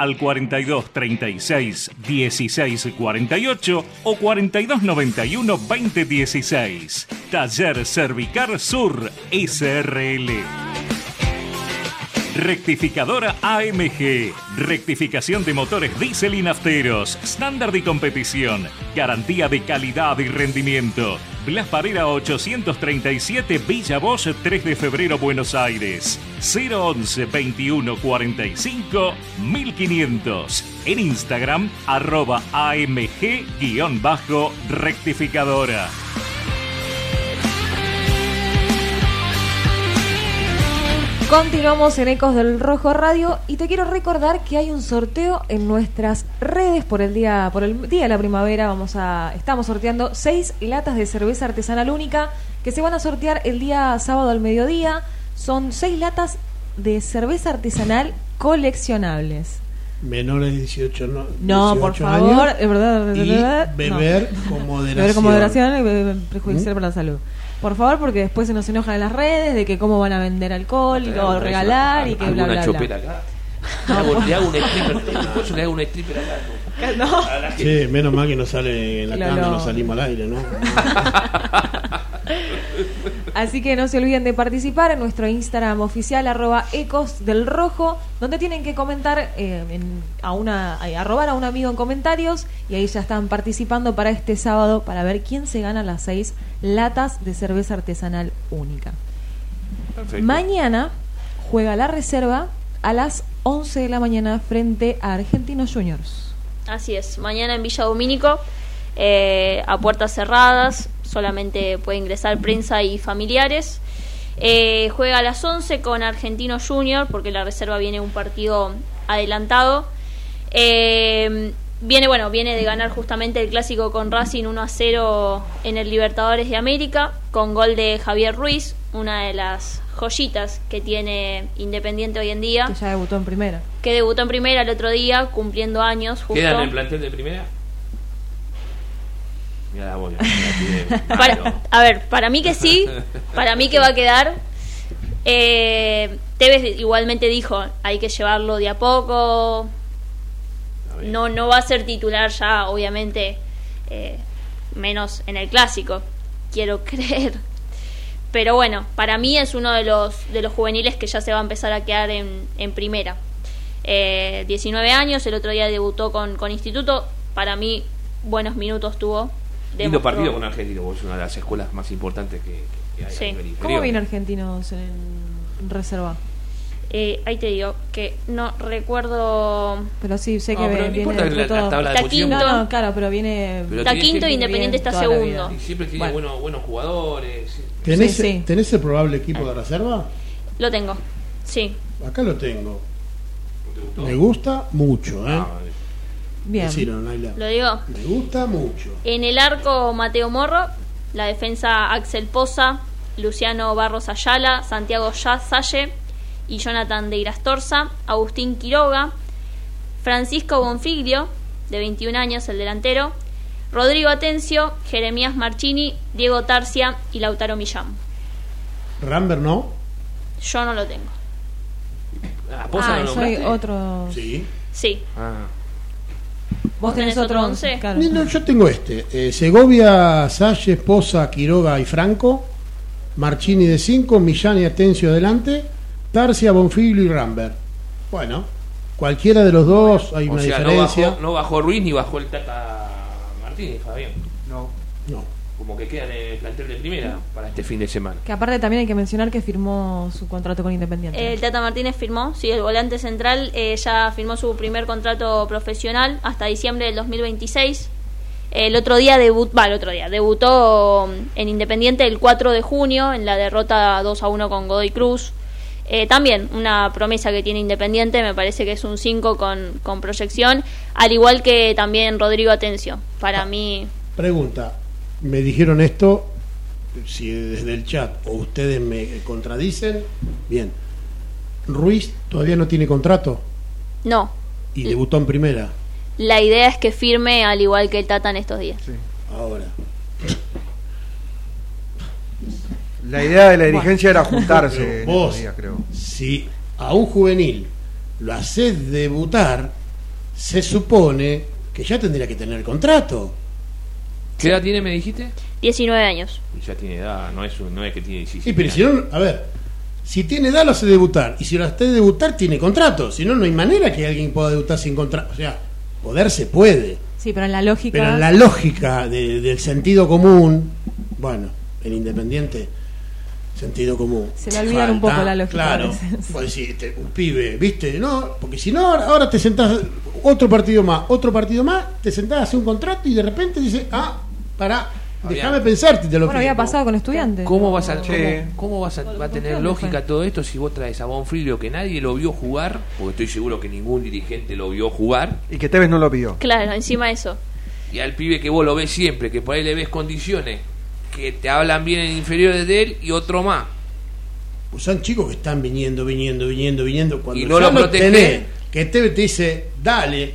al 42 36 16 48 o 42 91 20 16. Taller Cervicar Sur SRL. Rectificadora AMG. Rectificación de motores diésel y nafteros. Estándar de competición. Garantía de calidad y rendimiento. Blas Parera 837 Villa Bosch 3 de febrero Buenos Aires. 011 21 45 1500. En Instagram arroba AMG-rectificadora. Continuamos en Ecos del Rojo Radio y te quiero recordar que hay un sorteo en nuestras redes por el día por el día de la primavera. Vamos a estamos sorteando seis latas de cerveza artesanal única que se van a sortear el día sábado al mediodía. Son seis latas de cerveza artesanal coleccionables. Menores de 18 no. No, por 18 favor, años es verdad, es y verdad, beber no. con moderación. Beber con moderación y beber perjudicial ¿Mm? para la salud. Por favor, porque después se nos enojan en las redes de que cómo van a vender alcohol y o regalar y que bla ¿Alguna bla bla. acá? Le hago, le hago un stripper, le hago un stripper acá. No. A. Sí, menos mal que no sale en la Claro. cama, no salimos al aire, ¿no? Así que no se olviden de participar en nuestro Instagram oficial arroba ecos del rojo, donde tienen que comentar eh, en- a una, a robar a un amigo en comentarios y ahí ya están participando para este sábado para ver quién se gana las seis latas de cerveza artesanal única. Perfecto. Mañana juega la reserva a las 11 de la mañana frente a Argentinos Juniors. Así es, mañana en Villa Domínico, eh, a puertas cerradas, solamente puede ingresar prensa y familiares. Eh, juega a las 11 con Argentino Junior, porque la reserva viene un partido adelantado. Eh, viene, bueno, viene de ganar justamente el clásico con Racing 1 a 0 en el Libertadores de América, con gol de Javier Ruiz, una de las joyitas que tiene Independiente hoy en día Que ya debutó en primera. que debutó en primera el otro día, cumpliendo años. Justo. ¿Queda en el plantel de primera? Mira la bola. la tiene Para- malo. a ver, para mí que sí, para mí que va a quedar. Eh, Tevez igualmente dijo, hay que llevarlo de a poco. No, no va a ser titular ya, obviamente, eh, menos en el clásico, quiero creer. Pero bueno, para mí es uno de los, de los juveniles que ya se va a empezar a quedar en, en primera. Eh, 19 años, el otro día debutó con, con Instituto. Para mí, buenos minutos tuvo. Lindo partido con Argentino, porque es una de las escuelas más importantes que, que hay Sí. a nivel inferior. ¿Cómo viene Argentinos en reserva? Eh, ahí te digo que no recuerdo. Pero sí, sé No, que pero no viene importa la- la tabla de Está posición. quinto. No, no, claro, pero viene. Pero Está quinto y Independiente está segundo. Y siempre tiene Bueno. buenos, buenos jugadores. ¿Tenés, Sí, sí. ¿Tenés el probable equipo de reserva? Lo tengo. Sí. Acá lo tengo. ¿Te gustó? Me gusta mucho, ¿eh? Ah, vale. Bien. Naila. Lo digo. Me gusta mucho. En el arco, Mateo Morro. La defensa, Axel Poza. Luciano Barros Ayala. Santiago Salle. Y Jonathan de Irastorza. Agustín Quiroga. Francisco Bonfiglio, de 21 años, el delantero. Rodrigo Atencio. Jeremías Marchini. Diego Tarcia. Y Lautaro Millán. Ramber no. Yo no lo tengo. Ah, ¿Poza Ah, no soy otro. Sí. Sí. Ah. Vos tenés otro otro once? Claro. No, yo tengo este. Eh, Segovia, Salle, Poza, Quiroga y Franco. Marchini de 5, Millán y Atencio adelante. Tarcia, Bonfiglio y Ramber. Bueno, cualquiera de los dos hay O una sea, no diferencia. bajó, no bajó Ruiz ni bajó el Tata Martínez, Fabián. No. No. Como que quedan en el plantel de primera para este fin de semana. Que aparte también hay que mencionar que firmó su contrato con Independiente. El Tata Martínez firmó, sí, el volante central eh, ya firmó su primer contrato profesional hasta diciembre del 2026. El otro día debut, va, el otro día debutó en Independiente el 4 de junio en la derrota 2 a 1 con Godoy Cruz. Eh, también una promesa que tiene Independiente, me parece que es un 5 con, con proyección, al igual que también Rodrigo Atencio. Para mí, Pregunta. Me dijeron esto, si desde el chat o ustedes me contradicen, bien. Ruiz todavía no tiene contrato no. y debutó en primera. La idea es que firme al igual que el Tata en estos días. Ahora. La idea de la dirigencia era juntarse vos, estos días, creo. si a un juvenil lo haces debutar, se supone que ya tendría que tener contrato. ¿Qué edad tiene, me dijiste? 19 años. Y ya tiene edad, no es, un- no es que tiene 17 Sí, pero si no, a ver, si tiene edad lo hace debutar, y si lo hace debutar tiene contrato, si no, no hay manera que alguien pueda debutar sin contrato. O sea, poder se puede, Sí, pero en la lógica. pero en la lógica de- del sentido común, bueno, en Independiente, sentido común. Se le olvidan un poco la lógica a Claro, veces. vos decís, este, un pibe, ¿viste? No, porque si no, ahora, ahora te sentás otro partido más, otro partido más, te sentás a hacer un contrato y de repente dices, ah, pará, déjame pensarte, te lo Bueno, había pasado con estudiantes. ¿Cómo vas a, Sí. cómo, cómo vas a, va a tener lógica todo esto si vos traes a Bonfilio que nadie lo vio jugar? Porque estoy seguro que ningún dirigente lo vio jugar. Y que Tevez no lo pidió. Claro, encima de eso. Y al pibe que vos lo ves siempre, que por ahí le ves condiciones, que te hablan bien en inferiores de él y otro más. Pues son chicos que están viniendo, viniendo, viniendo, viniendo. Cuando Y no ya lo protege. tenés, que te, te dice, dale,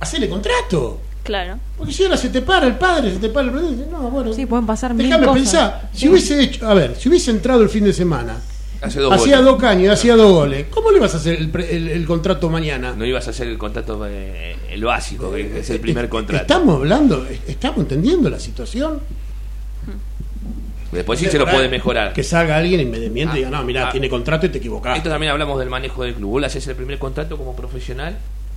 hacele contrato. Claro. Porque si ahora se te para el padre, se te para el padre, dice, no, bueno, Sí, pueden pasar mil déjame pensar. Si Sí. hubiese hecho, a ver, si hubiese entrado el fin de semana, Hace dos hacía goles. dos caños y hacía dos goles, ¿cómo le vas a hacer el, pre- el- el contrato mañana? No ibas a hacer el contrato, eh, el básico, que es el primer Eh, contrato. Estamos hablando, estamos entendiendo la situación. Después sí se lo puede mejorar. Que salga alguien inmediatamente y diga, no, mira, Ah. tiene contrato y te equivocás. Esto también hablamos del manejo del club. Vos le haces el primer contrato como profesional,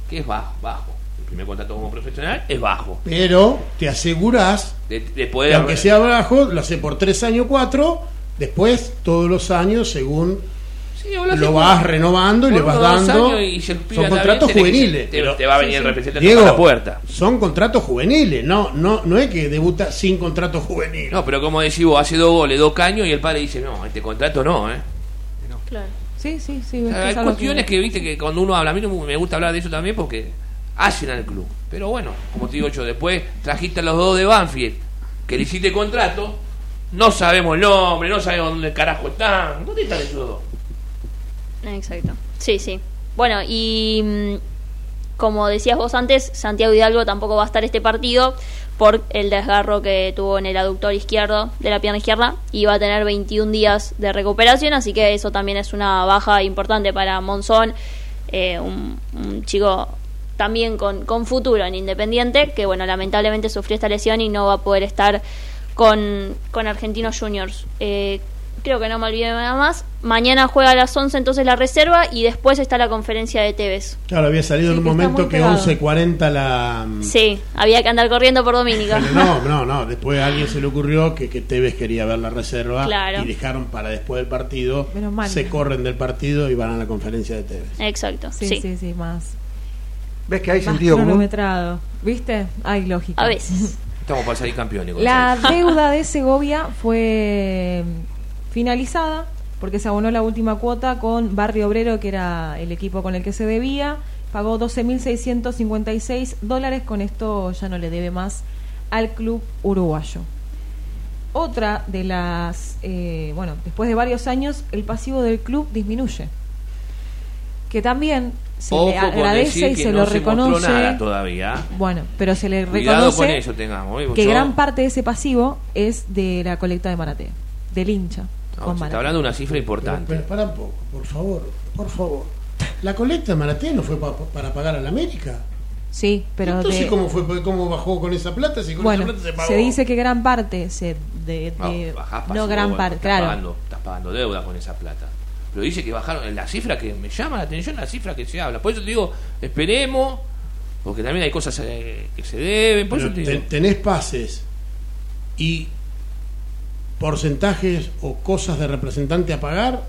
que es bajo. bajo. El primer contrato como profesional es bajo. Pero te asegurás De, de que aunque sea bajo, lo hace por tres años, cuatro, después todos los años según Sí, lo vas renovando y le vas dando. y Son contratos juveniles. te- pero- te va a venir el representante Diego, a la puerta. Son contratos juveniles, no, no, no es que debuta sin contrato juvenil. No, pero como decís vos, hace dos goles, dos caños y el padre dice, no, este contrato no, ¿eh? Claro. Sí, sí, sí. O es sea, hay cuestiones que, viste, que cuando uno habla, a mí no me gusta hablar de eso también porque hacen al club. Pero bueno, como te digo yo, después trajiste a los dos de Banfield, que le hiciste contrato, no sabemos el nombre, no sabemos dónde carajo están. ¿Dónde están esos dos? Exacto. Sí, sí. Bueno, y mm, como decías vos antes, Santiago Hidalgo tampoco va a estar este partido por el desgarro que tuvo en el aductor izquierdo de la pierna izquierda y va a tener 21 días de recuperación, así que eso también es una baja importante para Monzón, eh, un, un chico también con, con futuro en Independiente, que bueno, lamentablemente sufrió esta lesión y no va a poder estar con, con Argentinos Juniors. Eh, creo que no me olvidé nada más. Mañana juega a las 11 entonces la reserva y después está la conferencia de Tevez. Claro, había salido en un momento que pegado. 11.40 la... Sí, había que andar corriendo por Dominica. No, no, no. Después a alguien se le ocurrió que, que Tevez quería ver la reserva Claro. y dejaron para después del partido. Menos mal. Se corren del partido y van a la conferencia de Tevez. Exacto, Sí, sí. sí, sí, más. ¿Ves que hay más sentido común? cronometrado. ¿Viste? Hay lógica. A veces. Estamos para salir campeones. La deuda de Segovia fue finalizada porque se abonó la última cuota con Barrio Obrero, que era el equipo con el que se debía. Pagó 12.656 dólares. Con esto ya no le debe más al club uruguayo. Otra de las. eh, bueno, después de varios años, el pasivo del club disminuye. Que también se Ojo le agradece y se no lo se reconoce. nada todavía. Bueno, pero se le Cuidado con reconoce eso tengamos. ¿eh? que gran parte de ese pasivo es de la colecta de Maratea, del hincha. No, con se Maratea. está hablando de una cifra importante. Pero, para un poco, por favor, por favor. La colecta de Maratea no fue pa- para pagar a la América. Sí, pero Entonces, de- ¿cómo, fue, ¿cómo bajó con esa plata? Si con bueno, esa plata se pagó. se dice que gran parte se de, No, bajás no pasivo, gran bueno, parte, estás claro. Pagando, estás pagando deuda con esa plata. Pero dice que bajaron la cifra que me llama la atención, la cifra que se habla. Por eso te digo, esperemos, porque también hay cosas eh, que se deben. Por eso te digo. tenés pases y porcentajes o cosas de representante a pagar.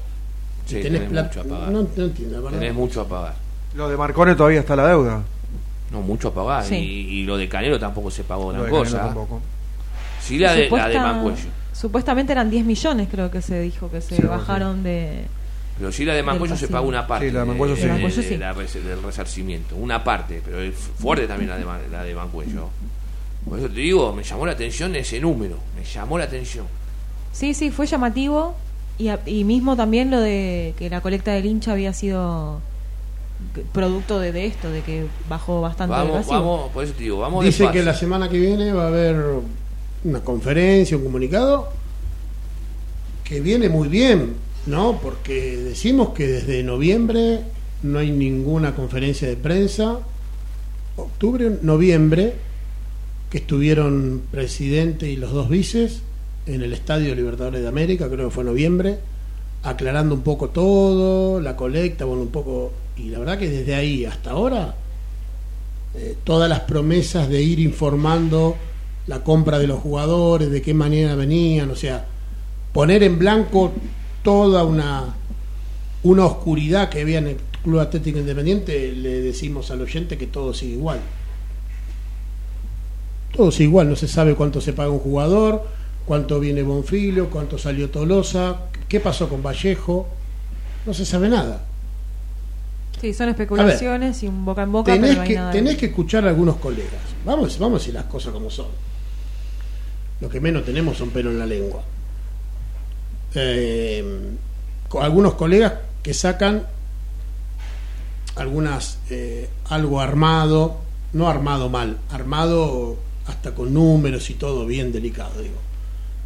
y tenés tenés plata. mucho a pagar. No, no entiendo, la verdad. Tenés mucho a pagar. Lo de Marcone todavía está la deuda. No, mucho a pagar. Sí. Y, y lo de Canelo tampoco se pagó gran cosa. Tampoco. Sí, la de, la de Supuesta- Mancuello. Supuestamente eran 10 millones, creo que se dijo que se Sí, bajaron de. Pero sí la de Mancuello se pagó una parte Sí, la de Mancuello de- sí. de- Mancuello de sí. la del resarcimiento. Una parte, pero es fuerte también la de, Ma- la de Mancuello. Por eso te digo, me llamó la atención ese número. Me llamó la atención. Sí, sí, fue llamativo. Y, a- y mismo también lo de que la colecta del hincha había sido producto de, de esto, de que bajó bastante el Vamos, vamos, por eso te digo, vamos Dice despacio. que la semana que viene va a haber una conferencia, un comunicado que viene muy bien, ¿no? Porque decimos que desde noviembre no hay ninguna conferencia de prensa. Octubre, noviembre, que estuvieron presidente y los dos vices en el Estadio Libertadores de América, creo que fue noviembre, aclarando un poco todo, la colecta, bueno, un poco. Y la verdad que desde ahí hasta ahora eh, todas las promesas de ir informando la compra de los jugadores, de qué manera venían, o sea, poner en blanco toda una, una oscuridad que había en el Club Atlético Independiente, le decimos al oyente que todo sigue igual. Todo sigue igual, no se sabe cuánto se paga un jugador, cuánto viene Bonfilio, cuánto salió Tolosa, qué pasó con Vallejo, no se sabe nada. Sí, son especulaciones y un boca en boca, tenés pero no hay que, nada. tenés que escuchar a algunos colegas. Vamos, vamos a decir las cosas como son. Lo que menos tenemos son pelo en la lengua. Eh, algunos colegas que sacan algunas eh, algo armado, no armado mal, armado hasta con números y todo bien delicado, digo.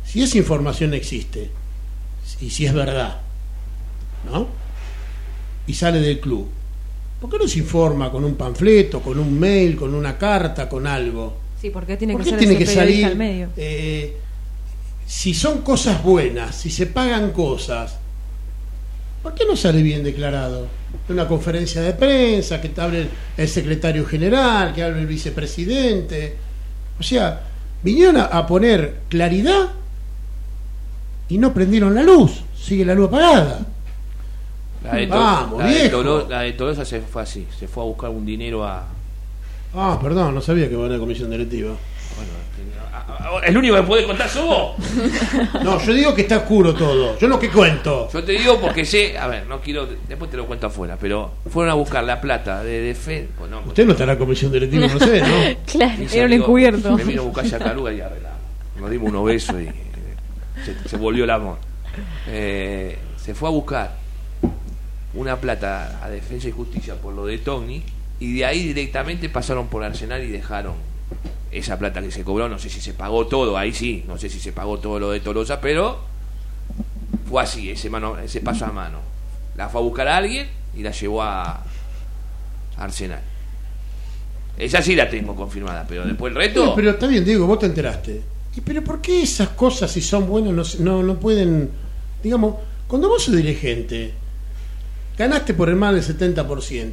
Si esa información existe y si es verdad, ¿no? Y sale del club, ¿por qué no se informa con un panfleto, con un mail, con una carta, con algo? Sí, porque tiene ¿Por que qué ser tiene ese que periodista salir? al medio. eh, si son cosas buenas, si se pagan cosas, ¿por qué no sale bien declarado? En una conferencia de prensa, que te hable el secretario general, que hable el vicepresidente. O sea, vinieron a, poner claridad y no prendieron la luz. Sigue la luz apagada. La de, Vamos, la de la de Tolosa se fue así. Se fue a buscar un dinero a. Ah, perdón, no sabía que iba a una comisión directiva. Bueno, a- el único que puede contar sos vos. No, yo digo que está oscuro todo. Yo no que cuento. Yo te digo porque sé, a ver, no quiero, después te lo cuento afuera, pero fueron a buscar la plata de defensa. no, Usted no estará en comisión directiva, no sé, ¿no? Claro, era un encubierto. Me vino a buscar Yacaluga y arreglamos. Nos dimos unos besos y eh, se, se volvió el amor. Eh, se fue a buscar una plata a Defensa y Justicia por lo de Togni y de ahí directamente pasaron por Arsenal y dejaron esa plata que se cobró, no sé si se pagó todo, ahí sí, no sé si se pagó todo lo de Tolosa, pero fue así, ese, mano, ese paso a mano. La fue a buscar a alguien y la llevó a, Arsenal. Esa sí la tengo confirmada, pero después el resto... Pero, pero está bien, Diego, vos te enteraste. ¿Y pero por qué esas cosas, si son buenas, no, no, no pueden... Digamos, cuando vos sos dirigente, ganaste por el más del 70%,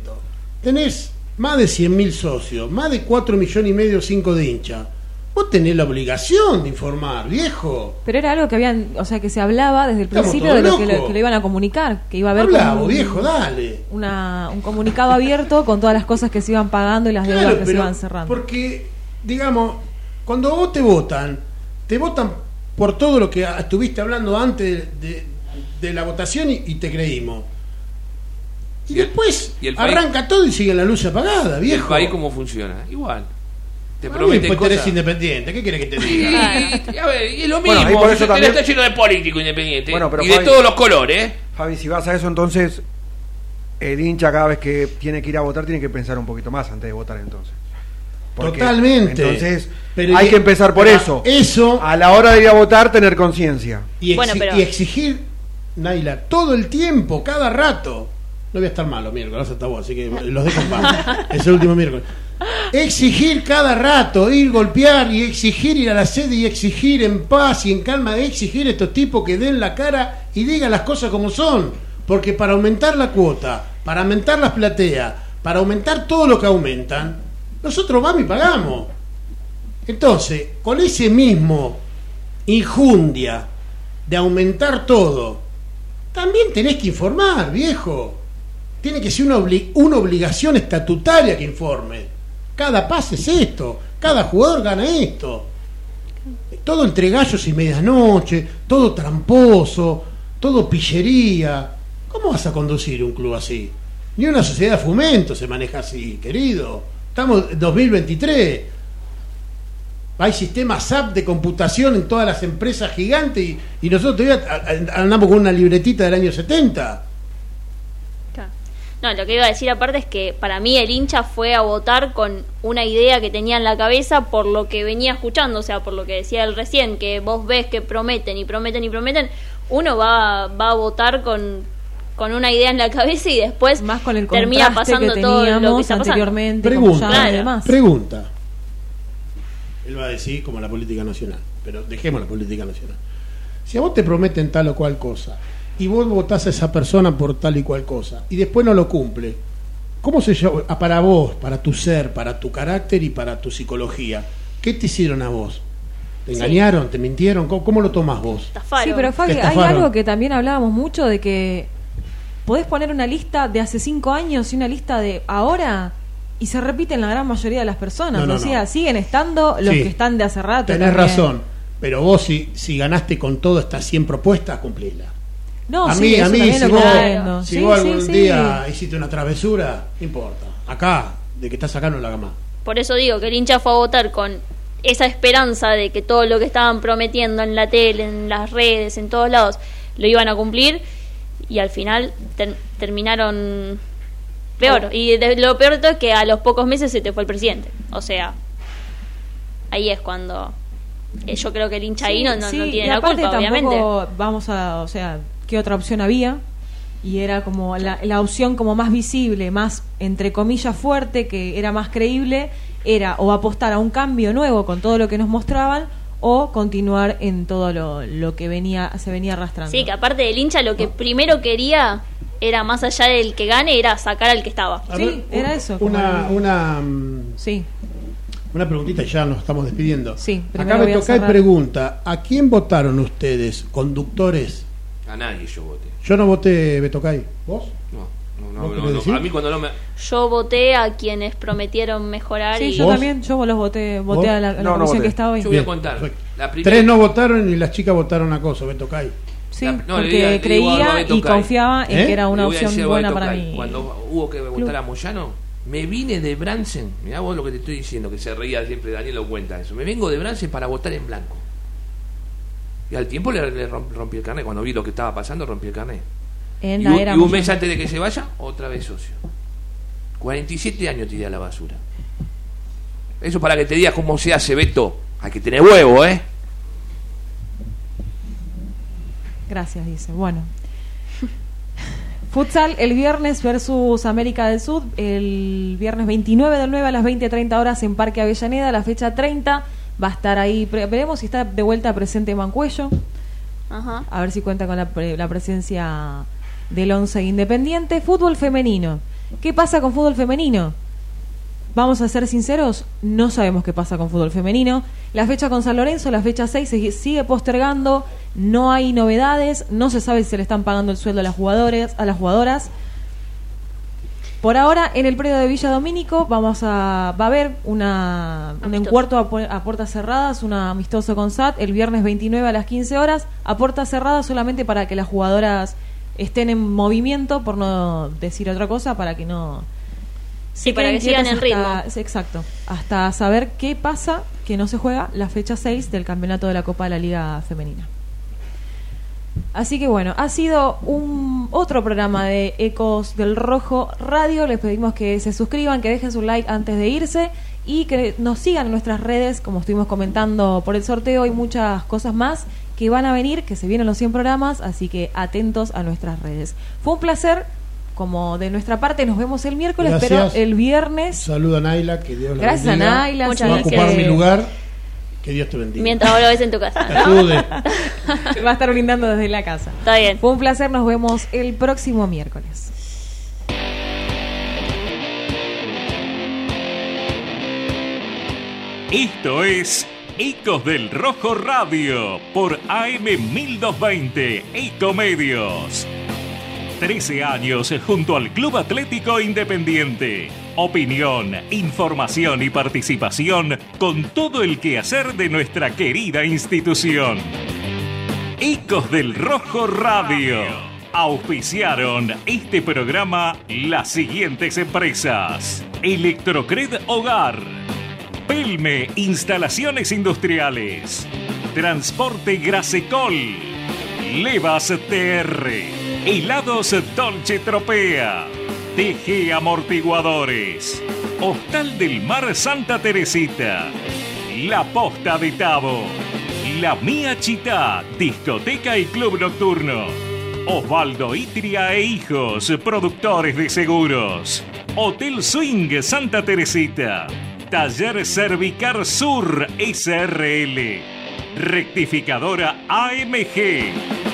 tenés más de 100.000 socios, más de 4 millones y medio, 5 de hincha, vos tenés la obligación de informar, viejo. Pero era algo que habían, o sea, que se hablaba desde el Estamos principio de lo que, le iban a comunicar, que iba a haber Habla, como vos, un, viejo, dale. una- un comunicado abierto con todas las cosas que se iban pagando y las deudas que se iban cerrando. Porque, digamos, cuando vos te votan, te votan por todo lo que estuviste hablando antes de, de- de la votación y, y te creímos. Y, después y el país- arranca todo y sigue la luz apagada, ¿Y el viejo. país cómo funciona? Igual. Te Ah, prometen después tenés cosas... independiente, ¿qué querés que te diga? y- a ver, y es lo Bueno, mismo, ahí por eso también- está lleno de políticos independientes Bueno, pero y de Fabi- todos los colores. ¿eh? Fabi, si vas a eso, entonces el hincha cada vez que tiene que ir a votar tiene que pensar un poquito más antes de votar entonces. Porque, Totalmente. Entonces, Pero hay y- que empezar por eso. Eso A la hora de ir a votar, tener conciencia. y, exi- Bueno, pero- y exigir, Naila, todo el tiempo, cada rato. No voy a estar malo miércoles, hasta vos, así que los dejo en paz. es el último miércoles. Exigir cada rato, ir golpear y exigir ir a la sede y exigir en paz y en calma, exigir a estos tipos que den la cara y digan las cosas como son. Porque para aumentar la cuota, para aumentar las plateas, para aumentar todo lo que aumentan, nosotros vamos y pagamos. Entonces, con ese mismo injundia de aumentar todo, también tenés que informar, viejo. Tiene que ser una, una obligación estatutaria que informe. Cada pase es esto, cada jugador gana esto. Todo entre gallos y medianoche, todo tramposo, todo pillería. ¿Cómo vas a conducir un club así? Ni una sociedad de fomento se maneja así, querido. Estamos en 2023. Hay sistemas SAP de computación en todas las empresas gigantes y, y nosotros todavía andamos con una libretita del año 70. No, lo que iba a decir aparte es que para mí el hincha fue a votar con una idea que tenía en la cabeza por lo que venía escuchando, o sea, por lo que decía él recién, que vos ves que prometen y prometen y prometen, uno va, va a votar con, con una idea en la cabeza y después Más con el termina pasando que todo lo que teníamos está anteriormente, Pregunta, como ya y demás. pregunta. Él va a decir como la política nacional, pero dejemos la política nacional. Si a vos te prometen tal o cual cosa y vos votás a esa persona por tal y cual cosa y después no lo cumple, ¿cómo se llama? Ah, Para vos, para tu ser, para tu carácter y para tu psicología, ¿qué te hicieron a vos? ¿Te Sí. engañaron? ¿Te mintieron? ¿Cómo, cómo lo tomás vos? Sí, pero Te hay estafaron. algo que también hablábamos mucho de que podés poner una lista de hace cinco años y una lista de ahora y se repite en la gran mayoría de las personas. No, no, o sea, no. siguen estando los Sí. que están de hace rato. Tenés también. razón, pero vos si, si ganaste con todas estas 100 propuestas, cumplila. No, a sí, mí, a eso mí si, vos, si Sí, vos sí, algún sí. día hiciste una travesura, no importa. Acá, de que estás acá no la hagas más. Por eso digo que el hincha fue a votar con esa esperanza de que todo lo que estaban prometiendo en la tele, en las redes, en todos lados, lo iban a cumplir y al final ter- terminaron peor. Y de- lo peor de todo es que a los pocos meses se te fue el presidente. O sea, ahí es cuando eh, yo creo que el hincha ahí no, no, Sí, no y tiene la culpa, tampoco obviamente. Vamos a, o sea, ¿qué otra opción había? Y era como la, la opción como más visible, más entre comillas fuerte, que era más creíble, era o apostar a un cambio nuevo con todo lo que nos mostraban o continuar en todo lo, lo que venía se venía arrastrando. Sí, que aparte del hincha lo que primero quería era más allá del que gane, era sacar al que estaba. A ver, Una, una, mm, sí. una preguntita y ya nos estamos despidiendo. Sí, Acá me toca pregunta, ¿a quién votaron ustedes, conductores? A nadie yo voté. Yo no voté Betocay. ¿Vos? No, no, ¿Vos no, querés no, no. decir? A mí cuando no me... Yo voté a quienes prometieron mejorar Sí, y yo también, yo los voté, voté ¿Vos? a la, a la No, no comisión voté. que estaba hoy. Yo voy a contar. La primera- Tres no votaron y las chicas votaron a Coso, Betocay. Sí, La- no, le porque creía y confiaba en ¿Eh? que era una opción buena para mí. Cuando hubo que votar a Moyano, me vine de Bransen. Mirá vos lo que te estoy diciendo, que se reía siempre, Daniel lo cuenta eso. Me vengo de Bransen para votar en blanco. Y al tiempo le, le romp- rompí el carnet. Cuando vi lo que estaba pasando, rompí el carnet. En y, la un, era y un Moyano. mes antes de que se vaya, otra vez socio. 47 años tiré a la basura. Eso para que te digas cómo se hace, Beto. Hay que tener huevo, ¿eh? Gracias, dice. Bueno. Futsal el viernes versus América del Sur, el viernes 29 del 9 a las 20.30 horas en Parque Avellaneda, la fecha 30 va a estar ahí, veremos si está de vuelta presente Mancuello, Ajá. a ver si cuenta con la, la presencia del 11 Independiente. Fútbol femenino, ¿qué pasa con fútbol femenino? Vamos a ser sinceros, no sabemos qué pasa con fútbol femenino. La fecha con San Lorenzo, la fecha 6, se sigue postergando, no hay novedades, no se sabe si se le están pagando el sueldo a las jugadores, a las jugadoras. Por ahora, en el predio de Villa Domínico vamos a va a haber una un encuentro a, a puertas cerradas, un amistoso con SAT el viernes 29 a las 15 horas, a puertas cerradas solamente para que las jugadoras estén en movimiento, por no decir otra cosa, para que no Sí, para que sigan en ritmo. Exacto. Hasta saber qué pasa que no se juega la fecha 6 del campeonato de la Copa de la Liga Femenina. Así que bueno, ha sido un otro programa de Ecos del Rojo Radio. Les pedimos que se suscriban, que dejen su like antes de irse y que nos sigan en nuestras redes, como estuvimos comentando por el sorteo, hay muchas cosas más que van a venir, que se vienen los 100 programas, así que atentos a nuestras redes. Fue un placer, como de nuestra parte, nos vemos el miércoles, Gracias. pero el viernes Saludo a Naila, que Dios la Gracias a. Naila, Va a sabes ocupar que- mi lugar. Que Dios te bendiga. Mientras vos lo ves en tu casa. Te ¿no? ayude. va a estar brindando desde la casa. Está bien. Fue un placer, nos vemos el próximo miércoles. Esto es Ecos del Rojo Radio por AM 1220 Ecomedios. 13 años junto al Club Atlético Independiente. Opinión, información y participación con todo el quehacer de nuestra querida institución. Ecos del Rojo Radio. Auspiciaron este programa las siguientes empresas. Electrocred Hogar. Pelme Instalaciones Industriales. Transporte Grasecol. Levas TR. Helados Dolce Tropea. TG Amortiguadores. Hostal del Mar Santa Teresita. La Posta de Tabo. La Mía Chita, discoteca y club nocturno. Osvaldo Itria e Hijos, productores de seguros. Hotel Swing Santa Teresita. Taller Cervicar Sur SRL. Rectificadora AMG.